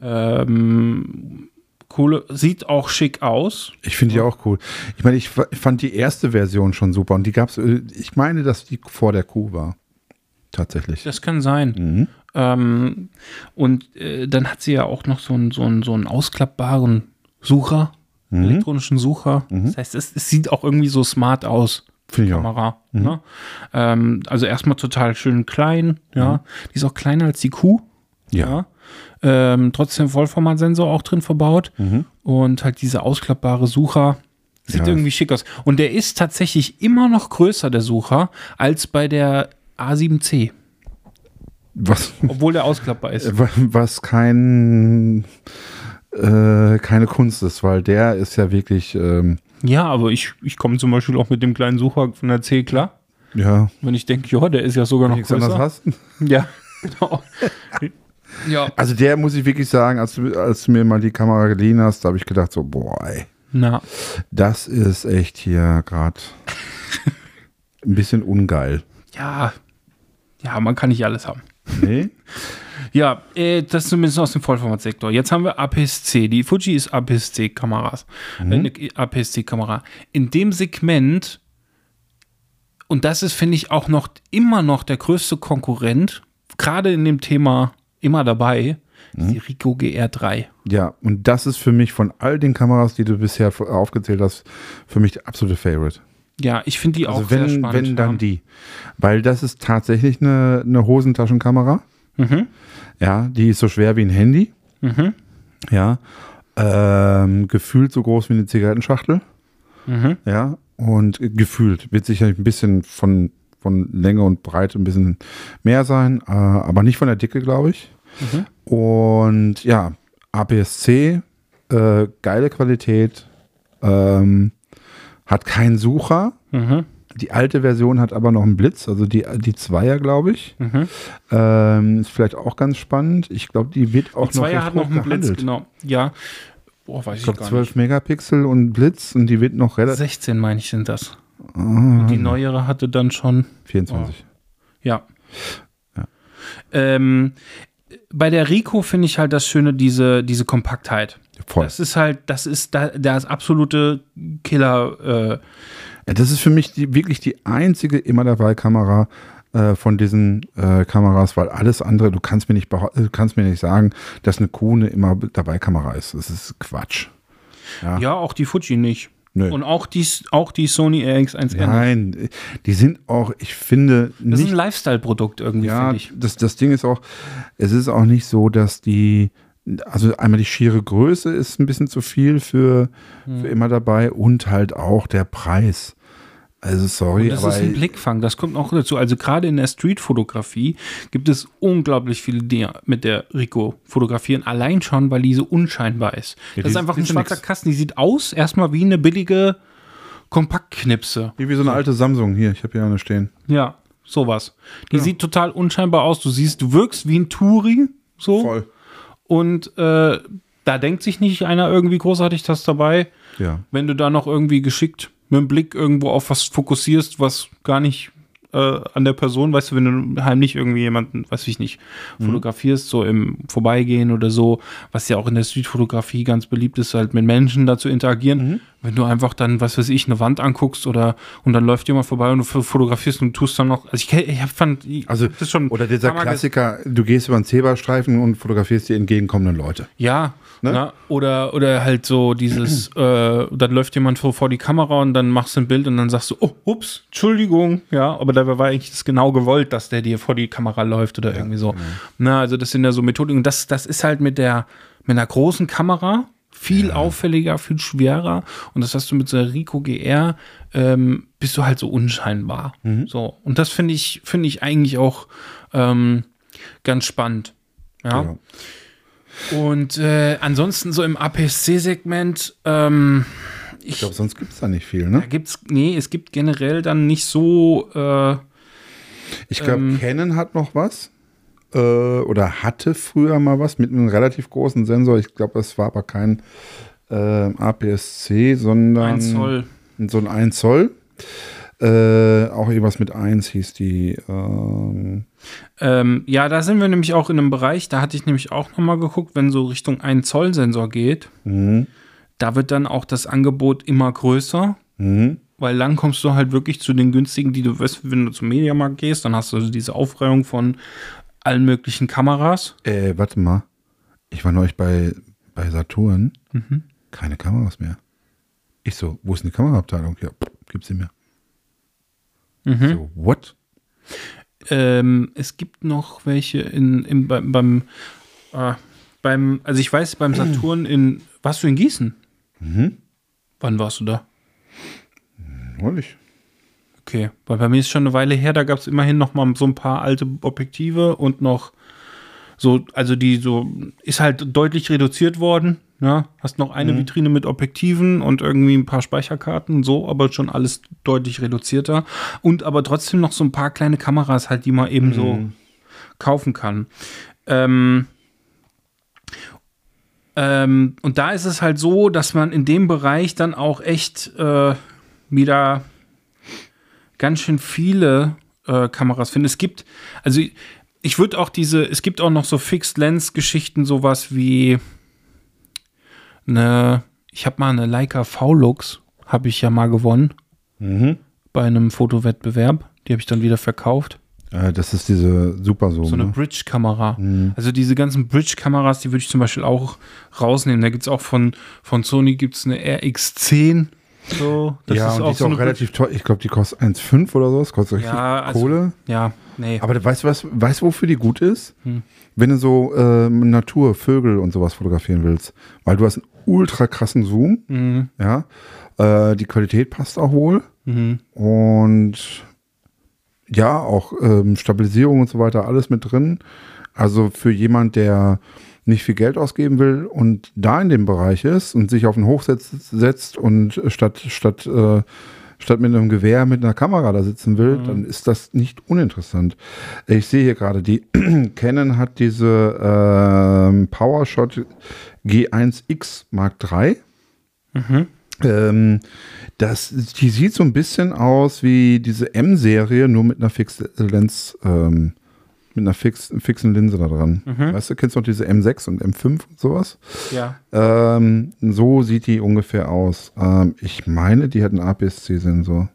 Ähm, coole, sieht auch schick aus. Ich finde die auch cool. Ich meine, ich, fa- ich fand die erste Version schon super und die gab es, ich meine, dass die vor der Kuh war. Tatsächlich. Das kann sein. Mhm. Ähm, und äh, dann hat sie ja auch noch so einen, so einen, so einen ausklappbaren Sucher, Mhm. elektronischen Sucher. Das heißt, es, es sieht auch irgendwie so smart aus. Finde ich auch. Kamera. Ne? Ähm, also erstmal total schön klein, ja. Die ist auch kleiner als die Kuh. Mhm. Ja. Ja. Ähm, trotzdem Vollformatsensor auch drin verbaut. Und halt diese ausklappbare Sucher. Sieht Mhm. Ja. irgendwie schick aus. Und der ist tatsächlich immer noch größer, der Sucher, als bei der A7C. Was, Obwohl der ausklappbar ist. was kein, äh, keine Kunst ist, weil der ist ja wirklich, ähm, Ja, aber ich, ich komme zum Beispiel auch mit dem kleinen Sucher von der C klar. ja, Wenn ich denke, ja, der ist ja sogar noch nichts größer. hast. Ja, genau. Ja. Also der muss ich wirklich sagen, als du, als du mir mal die Kamera geliehen hast, da habe ich gedacht so, boah, ey, Na, das ist echt hier gerade ein bisschen ungeil. ja. Ja, man kann nicht alles haben. Nee? Ja, äh, das zumindest aus dem Vollformatsektor. Jetzt haben wir APS-C. Die Fuji ist APS-C-Kameras. Äh, eine APS-C-Kamera. In dem Segment, und das ist, finde ich, auch noch immer noch der größte Konkurrent, gerade in dem Thema immer dabei, ist die Ricoh GR3. Ja, und das ist für mich von all den Kameras, die du bisher aufgezählt hast, für mich der absolute Favorite. Ja, ich finde die auch Also sehr wenn, spannend. wenn dann ja. die. Weil das ist tatsächlich eine, eine Hosentaschenkamera. Mhm. Ja, die ist so schwer wie ein Handy. Mhm. Ja. Ähm, gefühlt so groß wie eine Zigarettenschachtel. Mhm. Ja. Und gefühlt wird sicherlich ein bisschen von, von Länge und Breite ein bisschen mehr sein, äh, aber nicht von der Dicke, glaube ich. Mhm. Und ja, APS-C, äh, geile Qualität, ähm, hat keinen Sucher. Mhm. Die alte Version hat aber noch einen Blitz, also die, die Zweier, glaube ich. Mhm. Ähm, ist vielleicht auch ganz spannend. Ich glaube, die wird auch Die Zweier noch hat recht noch einen Blitz, gehandelt. genau. Ja. Boah, weiß Ich ich, glaube, gar 12 nicht. Megapixel und Blitz und die wird noch relativ. 16, meine ich, sind das. Und die neuere hatte dann schon 24. Ja. Ja. Ähm, bei der Rico finde ich halt das Schöne, diese, diese Kompaktheit. Voll. Das ist halt, das ist da, das absolute Killer. Äh, Ja, das ist für mich die, wirklich die einzige immer dabei Kamera äh, von diesen äh, Kameras, weil alles andere, du kannst mir nicht du kannst mir nicht sagen, dass eine Kuh eine immer dabei Kamera ist. Das ist Quatsch. Ja. ja, auch die Fuji nicht. Nö. Und auch die, auch die Sony RX1R. nicht. Nein, die sind auch, ich finde, Das ist nicht ein Lifestyle-Produkt irgendwie, Ja, finde ich. das, das Ding ist auch, es ist auch nicht so, dass die, also einmal die schiere Größe ist ein bisschen zu viel für, Hm. für immer dabei und halt auch der Preis. Also sorry, Und das aber ist ein Blickfang, das kommt auch dazu. Also gerade in der Street-Fotografie gibt es unglaublich viele, die mit der Rico fotografieren, allein schon, weil die so unscheinbar ist. Ja, das ist einfach ein ja schwarzer nix. Kasten, die sieht aus erstmal wie eine billige Kompaktknipse. wie so eine alte Samsung hier, ich habe hier eine stehen. Ja, sowas. Die sieht total unscheinbar aus. Du siehst, du wirkst wie ein Touri, so. Und äh, da denkt sich nicht einer irgendwie großartig das dabei. Ja. Wenn du da noch irgendwie geschickt mit dem Blick irgendwo auf was fokussierst, was gar nicht äh, an der Person, weißt du, wenn du heimlich irgendwie jemanden, weiß ich nicht, fotografierst, so im Vorbeigehen oder so, was ja auch in der Streetfotografie ganz beliebt ist, halt mit Menschen da zu interagieren, Wenn du einfach dann, was weiß ich, eine Wand anguckst oder und dann läuft jemand vorbei und du fotografierst und tust dann noch. Also ich, ich fand, also das ist schon. Oder dieser Klassiker, du gehst über einen Zebrastreifen und fotografierst die entgegenkommenden Leute. Ja. Ne? Na, oder, oder halt so dieses, äh, dann läuft jemand vor, vor die Kamera und dann machst du ein Bild und dann sagst du, oh, ups, Entschuldigung, ja, aber dabei war eigentlich das genau gewollt, dass der dir vor die Kamera läuft oder ja, irgendwie so. Ja. Na, also das sind ja so Methoden. Das, das ist halt mit der, mit einer großen Kamera viel ja. auffälliger, viel schwerer. Und das hast du mit der Rico GR, ähm, bist du halt so unscheinbar. Mhm. So. Und das finde ich, finde ich eigentlich auch ähm, ganz spannend. Ja. ja. Und äh, ansonsten so im APS-C-Segment, ähm, ich, ich glaube, sonst gibt es da nicht viel, ne? Da gibt's, nee, es gibt generell dann nicht so. Äh, ich glaube, ähm, Canon hat noch was äh, oder hatte früher mal was mit einem relativ großen Sensor. Ich glaube, das war aber kein äh, APS-C, sondern 1 Zoll. so ein 1 Zoll. Äh, auch irgendwas mit 1 hieß die. Ähm ähm, ja, da sind wir nämlich auch in einem Bereich, da hatte ich nämlich auch nochmal geguckt, wenn so Richtung 1 Zoll Sensor geht, mhm. da wird dann auch das Angebot immer größer. Mhm. Weil dann kommst du halt wirklich zu den günstigen, die du weißt, wenn du zum Mediamarkt gehst, dann hast du also diese Aufreihung von allen möglichen Kameras. Äh, warte mal. Ich war neulich bei, bei Saturn. Mhm. Keine Kameras mehr. Ich so, wo ist die Kameraabteilung? Ja, gibt's sie mehr. Mhm. So, what? Ähm, es gibt noch welche in, in, beim, beim, äh, beim, also ich weiß, beim Saturn in, warst du in Gießen? Mhm. Wann warst du da? Neulich. Okay, weil bei mir ist schon eine Weile her, da gab es immerhin noch mal so ein paar alte Objektive und noch so, also die so, ist halt deutlich reduziert worden. Ja, hast noch eine mhm. Vitrine mit Objektiven und irgendwie ein paar Speicherkarten, so, aber schon alles deutlich reduzierter. Und aber trotzdem noch so ein paar kleine Kameras halt, die man eben mhm. so kaufen kann. Ähm, ähm, und da ist es halt so, dass man in dem Bereich dann auch echt äh, wieder ganz schön viele äh, Kameras finde. Es gibt, also ich würde auch diese, es gibt auch noch so Fixed Lens Geschichten, sowas wie eine, ich habe mal eine Leica V-Lux, habe ich ja mal gewonnen mhm. bei einem Fotowettbewerb. Die habe ich dann wieder verkauft. Äh, das ist diese Super So eine ne? Bridge-Kamera. Mhm. Also diese ganzen Bridge-Kameras, die würde ich zum Beispiel auch rausnehmen. Da gibt es auch von, von Sony gibt's eine RX10 so, ja, und die ist so auch relativ teuer. Ich glaube, die kostet 1,5 oder so. Das kostet richtig ja, also, Kohle. Ja, nee. Aber weißt du, was, weißt, wofür die gut ist? Hm. Wenn du so äh, Natur, Vögel und sowas fotografieren willst. Weil du hast einen ultra krassen Zoom. Mhm. Ja. Äh, die Qualität passt auch wohl. Mhm. Und ja, auch ähm, Stabilisierung und so weiter, alles mit drin. Also für jemand, der nicht viel Geld ausgeben will und da in dem Bereich ist und sich auf den Hoch setzt, und statt, statt, äh, statt mit einem Gewehr mit einer Kamera da sitzen will, mhm. dann ist das nicht uninteressant. Ich sehe hier gerade, die Canon hat diese äh, PowerShot G1X Mark III. Mhm. Ähm, das, die sieht so ein bisschen aus wie diese M-Serie, nur mit einer Fixed Lens ähm, mit einer fix, fixen Linse da dran. Mhm. Weißt du, kennst du noch diese M6 und M5 und sowas? Ja. Ähm, so sieht die ungefähr aus. Ähm, ich meine, die hat einen APS-C-Sensor.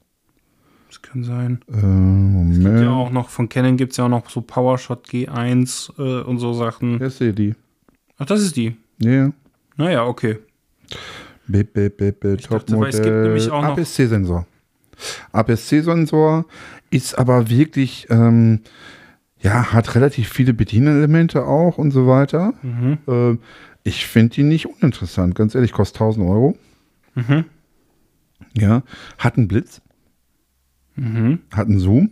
Das kann sein. Äh, Moment. Es gibt ja auch noch, von Canon gibt es ja auch noch so PowerShot G1 äh, und so Sachen. Wer ist die? Ach, das ist die? Ja. Yeah. Naja, okay. Bip, bip, bip, bip, Topmodell. APS-C-Sensor. APS-C-Sensor ist aber wirklich ähm, ja, hat relativ viele Bedienelemente auch und so weiter. Mhm. Äh, ich finde die nicht uninteressant, ganz ehrlich, kostet 1000 Euro. Mhm. Ja, hat einen Blitz, mhm. hat einen Zoom,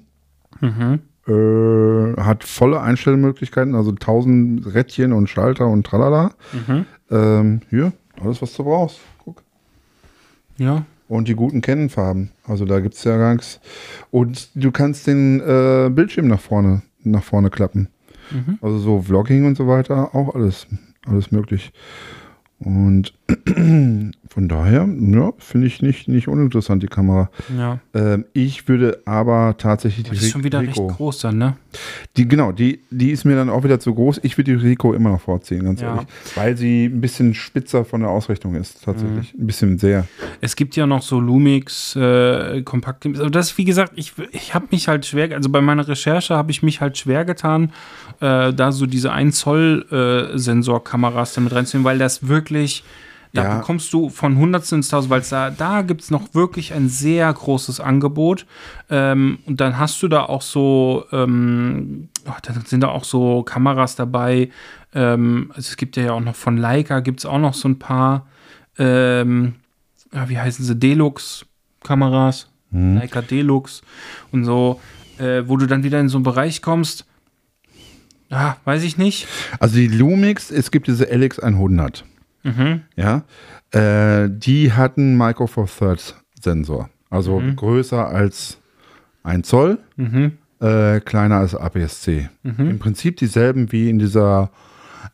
mhm. äh, hat volle Einstellmöglichkeiten, also 1000 Rädchen und Schalter und tralala. Mhm. Ähm, hier, alles, was du brauchst. Guck. Ja. Und die guten Kennenfarben. Also da gibt es ja gar nichts. Und du kannst den äh, Bildschirm nach vorne nach vorne klappen. Mhm. Also so Vlogging und so weiter, auch alles, alles möglich. Und von daher, ja, finde ich nicht, nicht uninteressant, die Kamera. Ja. Ähm, ich würde aber tatsächlich Das ist schon wieder recht groß dann, ne? Die, genau, die, die ist mir dann auch wieder zu groß. Ich würde die Rico immer noch vorziehen, ganz Ja. ehrlich. Weil sie ein bisschen spitzer von der Ausrichtung ist, tatsächlich. Mhm. Ein bisschen sehr. Es gibt ja noch so Lumix äh, kompakt. Aber das, wie gesagt, ich, ich habe mich halt schwer, also bei meiner Recherche habe ich mich halt schwer getan, äh, da so diese 1 Zoll äh, Sensorkameras damit reinzunehmen, weil das wirklich, da Ja. bekommst du von Hundertstel ins Tausend, weil da, da gibt es noch wirklich ein sehr großes Angebot. Ähm, und dann hast du da auch so, ähm, oh, da sind da auch so Kameras dabei. Ähm, also es gibt ja auch noch von Leica, gibt es auch noch so ein paar. Ähm, ja, wie heißen sie, Deluxe-Kameras, Leica Deluxe und so, äh, wo du dann wieder in so einen Bereich kommst, ja, weiß ich nicht. Also die Lumix, es gibt diese LX100. Mhm. Ja. Äh, die hatten Micro Four Thirds Sensor. Also größer als 1 Zoll, Mhm. äh, kleiner als APS-C. Im Prinzip dieselben wie in dieser,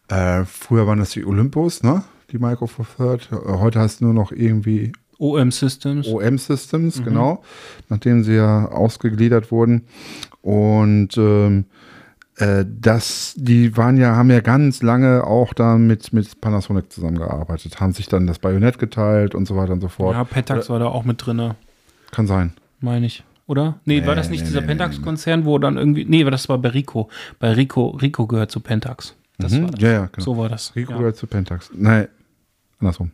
äh, früher waren das die Olympus, ne? Die Micro Four Third. Äh, Heute heißt nur noch irgendwie OM Systems. OM Systems, genau, nachdem sie ja ausgegliedert wurden. Und ähm, äh, das, die waren ja, haben ja ganz lange auch da mit, mit Panasonic zusammengearbeitet, haben sich dann das Bajonett geteilt und so weiter und so fort. Ja, Pentax war da auch mit drin, Kann sein. meine ich. Oder? Nee, war das nicht nee, dieser nee, Pentax-Konzern, wo dann irgendwie. Nee, das war bei Rico. Bei Rico, Rico gehört zu Pentax. Das Mhm. war das. Ja, ja, genau. So war das. Rico ja. gehört zu Pentax. Nein, andersrum.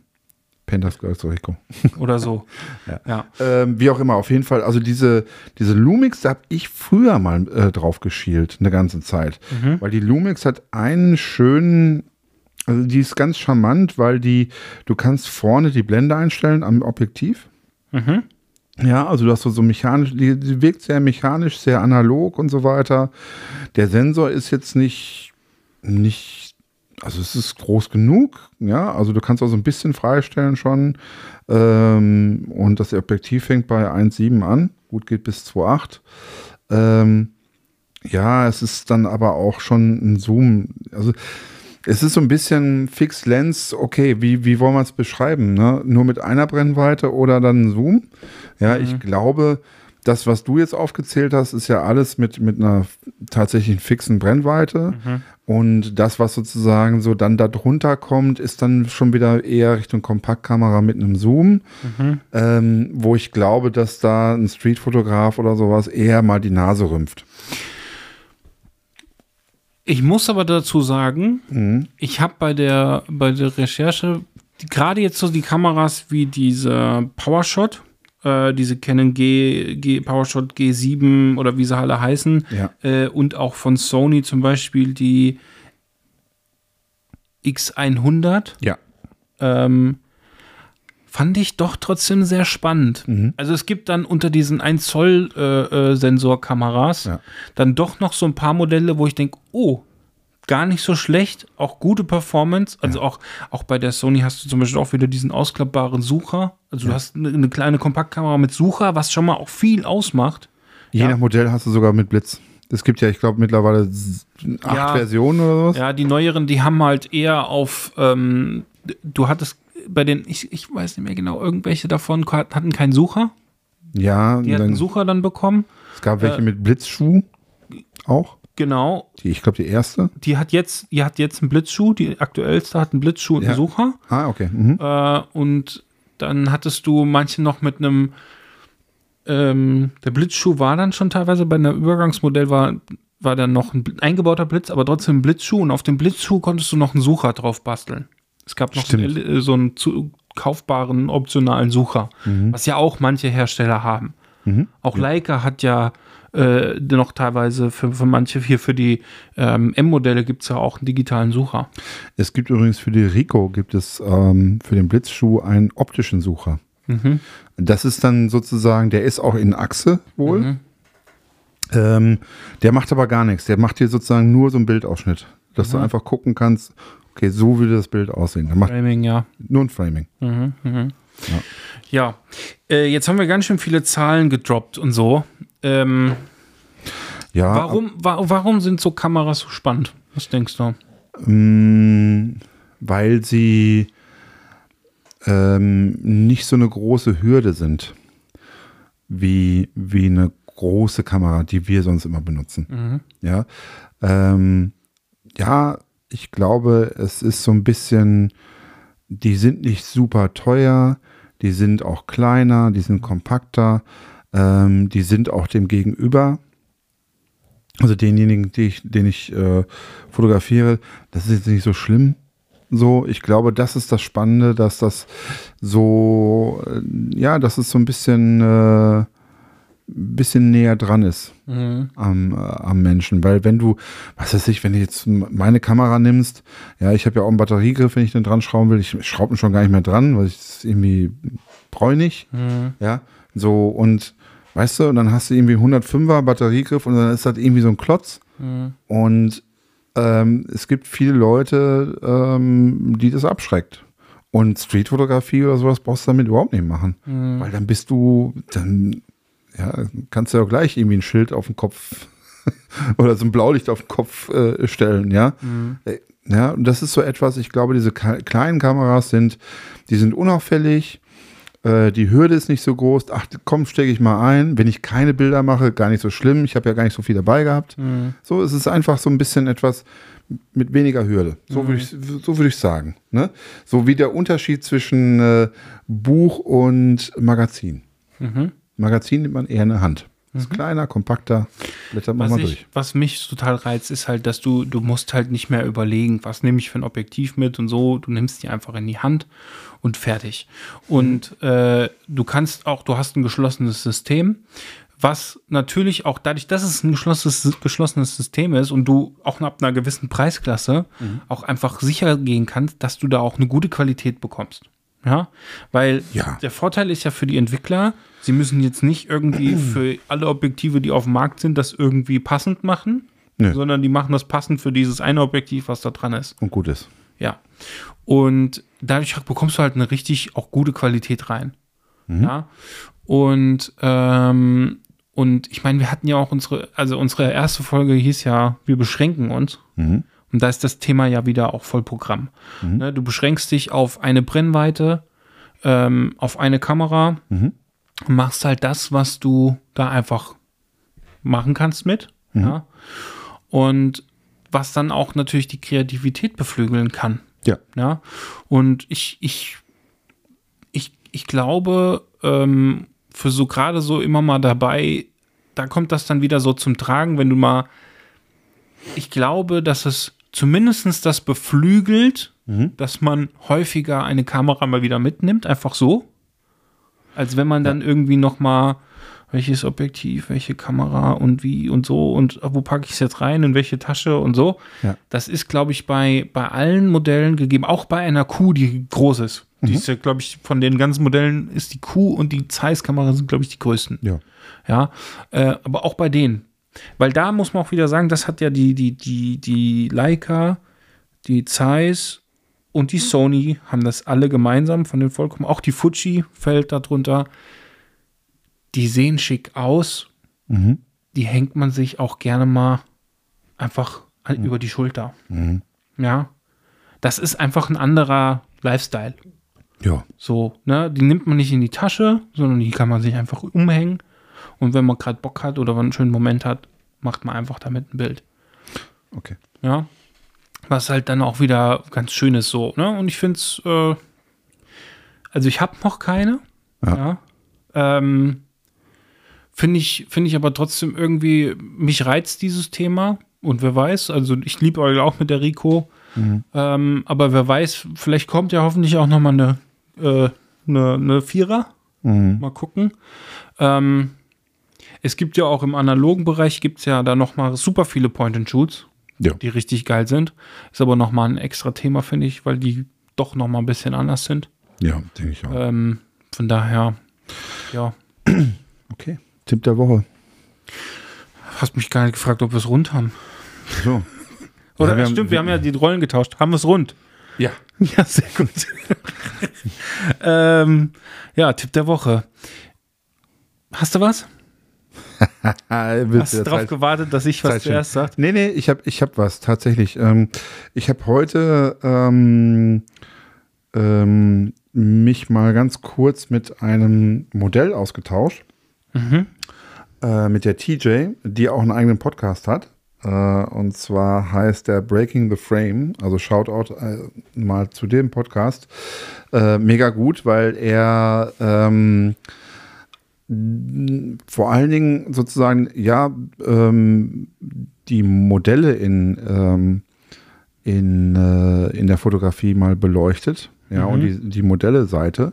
Gehört zu Rico. Oder so. Ja. ja. Ähm, wie auch immer, auf jeden Fall. Also diese, diese Lumix, da habe ich früher mal äh, drauf geschielt, eine ganze Zeit. Weil die Lumix hat einen schönen, also die ist ganz charmant, weil die, du kannst vorne die Blende einstellen am Objektiv. Mhm. Ja, also du hast so, so mechanisch, die, die wirkt sehr mechanisch, sehr analog und so weiter. Der Sensor ist jetzt nicht, nicht, also es ist groß genug, ja, also du kannst auch so ein bisschen freistellen schon. Ähm, und das Objektiv fängt bei 1,7 an, gut geht bis 2,8. Ähm, ja, es ist dann aber auch schon ein Zoom, also es ist so ein bisschen Fixed Lens, okay, wie, wie wollen wir es beschreiben? Ne? Nur mit einer Brennweite oder dann Zoom? Ja, ich glaube, das, was du jetzt aufgezählt hast, ist ja alles mit, mit einer tatsächlichen fixen Brennweite. Und das, was sozusagen so dann darunter kommt, ist dann schon wieder eher Richtung Kompaktkamera mit einem Zoom, ähm, wo ich glaube, dass da ein Streetfotograf oder sowas eher mal die Nase rümpft. Ich muss aber dazu sagen, ich habe bei der, bei der Recherche gerade jetzt so die Kameras wie diese PowerShot, äh, diese Canon G, G, PowerShot G7 oder wie sie alle heißen, Ja. äh, und auch von Sony zum Beispiel die X100, Ja. ähm, fand ich doch trotzdem sehr spannend. Also es gibt dann unter diesen 1 Zoll äh, äh, Sensorkameras Ja. dann doch noch so ein paar Modelle, wo ich denke, oh, gar nicht so schlecht, auch gute Performance. Also auch, auch bei der Sony hast du zum Beispiel auch wieder diesen ausklappbaren Sucher. Also du hast eine, eine kleine Kompaktkamera mit Sucher, was schon mal auch viel ausmacht. Je Ja. nach Modell hast du sogar mit Blitz. Es gibt ja, ich glaube, mittlerweile acht Ja. Versionen oder sowas. Ja, die neueren, die haben halt eher auf, ähm, du hattest bei den, ich, ich weiß nicht mehr genau, irgendwelche davon hatten keinen Sucher. Ja, Die hatten einen dann, Sucher dann bekommen. es gab welche äh, mit Blitzschuh auch. Genau. Die, ich glaube, die erste. Die hat jetzt, die hat jetzt einen Blitzschuh, die aktuellste hat einen Blitzschuh und einen Ja. Sucher. Ah, okay. Mhm. Äh, und dann hattest du manche noch mit einem, ähm, der Blitzschuh war dann schon teilweise bei einem Übergangsmodell war, war dann noch ein eingebauter Blitz, aber trotzdem ein Blitzschuh und auf dem Blitzschuh konntest du noch einen Sucher drauf basteln. Es gab noch so einen. L- so einen zu, kaufbaren optionalen Sucher, was ja auch manche Hersteller haben. Auch Leica hat ja äh, noch teilweise für, für manche hier für die ähm, M-Modelle gibt es ja auch einen digitalen Sucher. Es gibt übrigens für die Rico gibt es ähm, für den Blitzschuh einen optischen Sucher. Mhm. Das ist dann sozusagen, der ist auch in Achse wohl. Mhm. Ähm, der macht aber gar nichts. Der macht dir sozusagen nur so einen Bildausschnitt, dass Mhm. du einfach gucken kannst, okay, so würde das Bild aussehen. Der macht Framing, ja. nur ein Framing. Ja, äh, jetzt haben wir ganz schön viele Zahlen gedroppt und so. Ähm, Ja, warum, wa warum sind so Kameras so spannend? Was denkst du? Mm, weil sie ähm, nicht so eine große Hürde sind wie, wie eine große Kamera, die wir sonst immer benutzen. Mhm. Ja, ähm, ja, ich glaube, es ist so ein bisschen, die sind nicht super teuer, die sind auch kleiner, die sind kompakter, ähm, die sind auch dem Gegenüber, also denjenigen, die ich, den ich äh, fotografiere, das ist jetzt nicht so schlimm. So, ich glaube, das ist das Spannende, dass das so, äh, ja, dass es so ein bisschen, äh, bisschen näher dran ist Mhm. am, äh, am Menschen. Weil wenn du, was weiß ich, wenn du jetzt meine Kamera nimmst, ja, ich habe ja auch einen Batteriegriff, wenn ich den dran schrauben will, ich schraube ihn schon gar nicht mehr dran, weil ich es irgendwie bräunig, Mhm. ja, so und weißt du, und dann hast du irgendwie 105er Batteriegriff und dann ist das irgendwie so ein Klotz Mhm. und ähm, es gibt viele Leute, ähm, die das abschreckt. Und Streetfotografie oder sowas brauchst du damit überhaupt nicht machen. Mhm. Weil dann bist du, dann ja, kannst du ja auch gleich irgendwie ein Schild auf den Kopf oder so ein Blaulicht auf den Kopf äh, stellen, ja. Mhm. Äh, Ja, und das ist so etwas, ich glaube, diese kleinen Kameras sind, die sind unauffällig, äh, die Hürde ist nicht so groß. Ach, komm, stecke ich mal ein. Wenn ich keine Bilder mache, gar nicht so schlimm. Ich habe ja gar nicht so viel dabei gehabt. Mhm. So, es ist einfach so ein bisschen etwas mit weniger Hürde. So würde ich, so würde ich sagen. Ne? So wie der Unterschied zwischen äh, Buch und Magazin. Mhm. Magazin nimmt man eher in der Hand. Ist kleiner, kompakter, blättert man Was, mal ich, durch. was mich total reizt, ist halt, dass du, du musst halt nicht mehr überlegen, was nehme ich für ein Objektiv mit und so. Du nimmst die einfach in die Hand und fertig. Und äh, du kannst auch, du hast ein geschlossenes System, was natürlich auch dadurch, dass es ein geschlossenes, geschlossenes System ist und du auch ab einer gewissen Preisklasse auch einfach sicher gehen kannst, dass du da auch eine gute Qualität bekommst. Ja, weil Ja. der Vorteil ist ja für die Entwickler, sie müssen jetzt nicht irgendwie für alle Objektive, die auf dem Markt sind, das irgendwie passend machen, Nö. sondern die machen das passend für dieses eine Objektiv, was da dran ist. Und gut ist. Ja. Und dadurch bekommst du halt eine richtig auch gute Qualität rein. Ja. Und, ähm, und ich meine, wir hatten ja auch unsere, also unsere erste Folge hieß ja, wir beschränken uns. Mhm. Und da ist das Thema ja wieder auch voll Programm. Ne, du beschränkst dich auf eine Brennweite, ähm, auf eine Kamera, Mhm. und machst halt das, was du da einfach machen kannst mit. Ja. Und was dann auch natürlich die Kreativität beflügeln kann. Ja. Ja. Und ich, ich, ich, ich glaube, ähm, für so gerade so immer mal dabei, da kommt das dann wieder so zum Tragen, wenn du mal, ich glaube, dass es zumindest das beflügelt, dass man häufiger eine Kamera mal wieder mitnimmt, einfach so. Als wenn man dann irgendwie noch mal welches Objektiv, welche Kamera und wie und so und wo packe ich es jetzt rein, in welche Tasche und so. Ja. Das ist, glaube ich, bei, bei allen Modellen gegeben, auch bei einer Q, die groß ist. Die ist ja, glaube ich, von den ganzen Modellen ist die Q und die Zeiss-Kamera sind, glaube ich, die größten. Ja. Ja, äh, aber auch bei denen. Weil da muss man auch wieder sagen, das hat ja die, die, die, die Leica, die Zeiss und die Sony haben das alle gemeinsam von den vollkommen. Auch die Fuji fällt darunter. Die sehen schick aus. Mhm. Die hängt man sich auch gerne mal einfach an- über die Schulter. Mhm. Ja. Das ist einfach ein anderer Lifestyle. Ja. So, ne, die nimmt man nicht in die Tasche, sondern die kann man sich einfach umhängen. Und wenn man gerade Bock hat oder einen schönen Moment hat, macht man einfach damit ein Bild. Okay. Ja. Was halt dann auch wieder ganz schön ist so, ne? Und ich finde es, äh, also ich habe noch keine. Ja. Ja. Ähm, finde ich, finde ich aber trotzdem irgendwie, mich reizt dieses Thema. Und wer weiß, also ich liebe auch mit der Rico. Ähm, aber wer weiß, vielleicht kommt ja hoffentlich auch noch mal eine, äh, eine, eine Vierer. Mhm. Mal gucken. Ähm, es gibt ja auch im analogen Bereich gibt es ja da noch mal super viele Point-and-Shoots, Ja. die richtig geil sind. Ist aber noch mal ein extra Thema, finde ich, weil die doch noch mal ein bisschen anders sind. Ja, denke ich auch. Ähm, von daher, ja, Okay. Tipp der Woche. hast mich gar nicht gefragt, ob wir es rund haben. So. Oder Ja, wir haben- stimmt, wir haben ja die Rollen getauscht. Haben wir es rund? Ja. Ja, sehr gut. ähm, ja, Tipp der Woche. Hast du was? Hast du darauf gewartet, dass ich was zuerst sage? Nee, nee, ich habe ich hab was, tatsächlich. Ähm, ich habe heute ähm, ähm, mich mal ganz kurz mit einem Modell ausgetauscht. Mhm. Äh, mit der TJ, die auch einen eigenen Podcast hat. Äh, und zwar heißt der Breaking the Frame. Also Shoutout äh, mal zu dem Podcast. Äh, mega gut, weil er ähm, vor allen Dingen sozusagen, ja, ähm, die Modelle in, ähm, in, äh, in der Fotografie mal beleuchtet. Ja, Mhm. und die, die Modelle-Seite.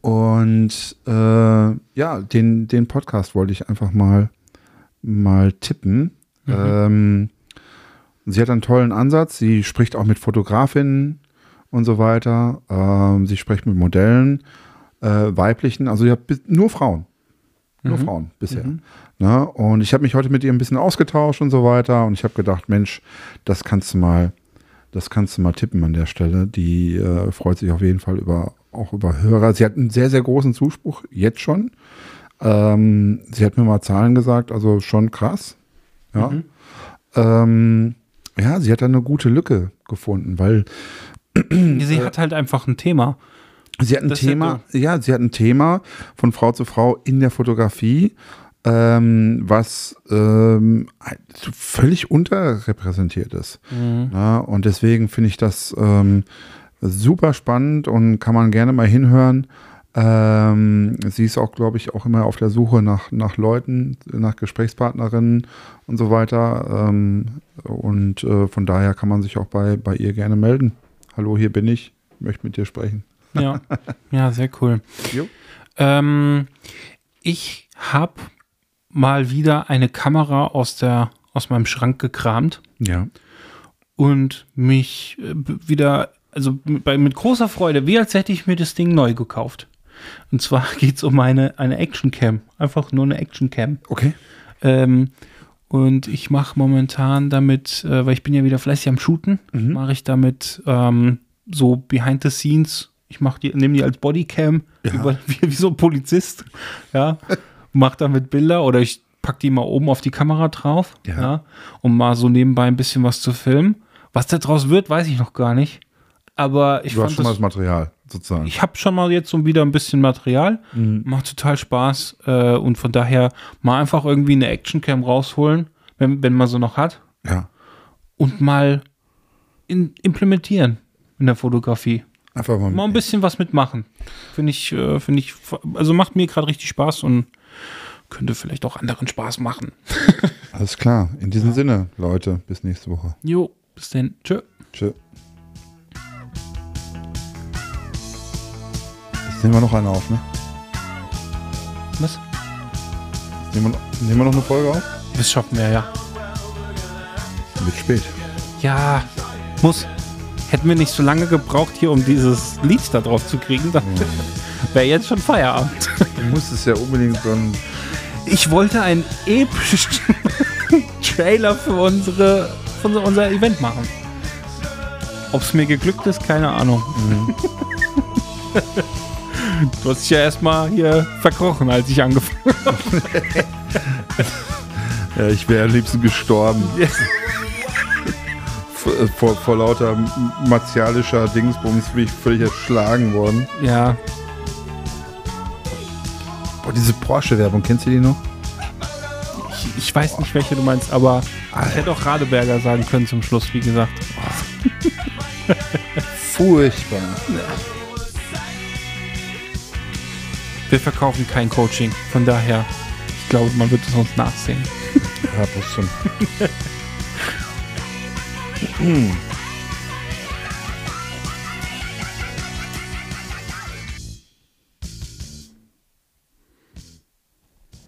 Und äh, ja, den, den Podcast wollte ich einfach mal, mal tippen. Ähm, sie hat einen tollen Ansatz. Sie spricht auch mit Fotografinnen und so weiter. Ähm, sie spricht mit Modellen, äh, weiblichen. Also hat bis- nur Frauen. Nur Frauen bisher. Ne? Und ich habe mich heute mit ihr ein bisschen ausgetauscht und so weiter. Und ich habe gedacht, Mensch, das kannst du mal, das kannst du mal tippen an der Stelle. Die äh, freut sich auf jeden Fall über auch über Hörer. Sie hat einen sehr, sehr großen Zuspruch, jetzt schon. Ähm, sie hat mir mal Zahlen gesagt, also schon krass. Ja. Ähm, ja, sie hat da eine gute Lücke gefunden, weil Sie hat halt einfach ein Thema. Sie hat ein Das Thema, ja, sie hat ein Thema von Frau zu Frau in der Fotografie, ähm, was ähm, völlig unterrepräsentiert ist. Ja, und deswegen finde ich das ähm, super spannend und kann man gerne mal hinhören. Ähm, sie ist auch, glaube ich, auch immer auf der Suche nach, nach Leuten, nach Gesprächspartnerinnen und so weiter. Ähm, und äh, von daher kann man sich auch bei, bei ihr gerne melden. Hallo, hier bin ich, möchte mit dir sprechen. Ja, ja sehr cool. Ähm, ich habe mal wieder eine Kamera aus, der, aus meinem Schrank gekramt Ja. und mich äh, wieder, also mit, bei, mit großer Freude, wie als hätte ich mir das Ding neu gekauft. Und zwar geht es um eine, eine Actioncam. Einfach nur eine Actioncam. Okay. Ähm, und ich mache momentan damit, äh, weil ich bin ja wieder fleißig am Shooten, mache ich damit ähm, so Behind the Scenes. Ich mache die, nehme die als Bodycam, Ja. über, wie, wie so ein Polizist, ja, mache damit Bilder oder ich pack die mal oben auf die Kamera drauf, Ja. ja. um mal so nebenbei ein bisschen was zu filmen. Was da draus wird, weiß ich noch gar nicht. Aber ich Du hast fand schon mal das, das Material, sozusagen. ich habe schon mal jetzt so wieder ein bisschen Material. Macht total Spaß. Äh, und von daher mal einfach irgendwie eine Actioncam rausholen, wenn, wenn man so noch hat. ja. Und mal in, implementieren in der Fotografie. Einfach mal. Mal ein bisschen was mitmachen. Finde ich, äh, finde ich, also macht mir gerade richtig Spaß und könnte vielleicht auch anderen Spaß machen. Alles klar. In diesem Sinne, Leute, bis nächste Woche. Jo, bis dann. Tschö. Tschö. Jetzt nehmen wir noch eine auf, ne? Was? Nehmen wir, noch- nehmen wir noch eine Folge auf? Das schaffen wir, ja. Wird spät. Ja, muss. Hätten wir nicht so lange gebraucht hier, um dieses Lied da drauf zu kriegen, dann wäre jetzt schon Feierabend. Du musstest ja unbedingt so ein. Ich wollte einen epischen Trailer für unsere, für unser, Event machen. Ob es mir geglückt ist, keine Ahnung. du hast dich ja erstmal hier verkrochen, als ich angefangen habe. Ja, ich wäre am liebsten gestorben. Ja. Vor, vor, lauter martialischer Dingsbums bin ich völlig erschlagen worden. Ja, Boah, diese Porsche-Werbung, kennst du die noch? ich, ich weiß nicht, welche du meinst, aber ich hätte auch Radeberger sagen können zum Schluss, wie gesagt. Furchtbar. Wir verkaufen kein Coaching, von daher, ich glaube, man wird es uns nachsehen. Ja, Hmm.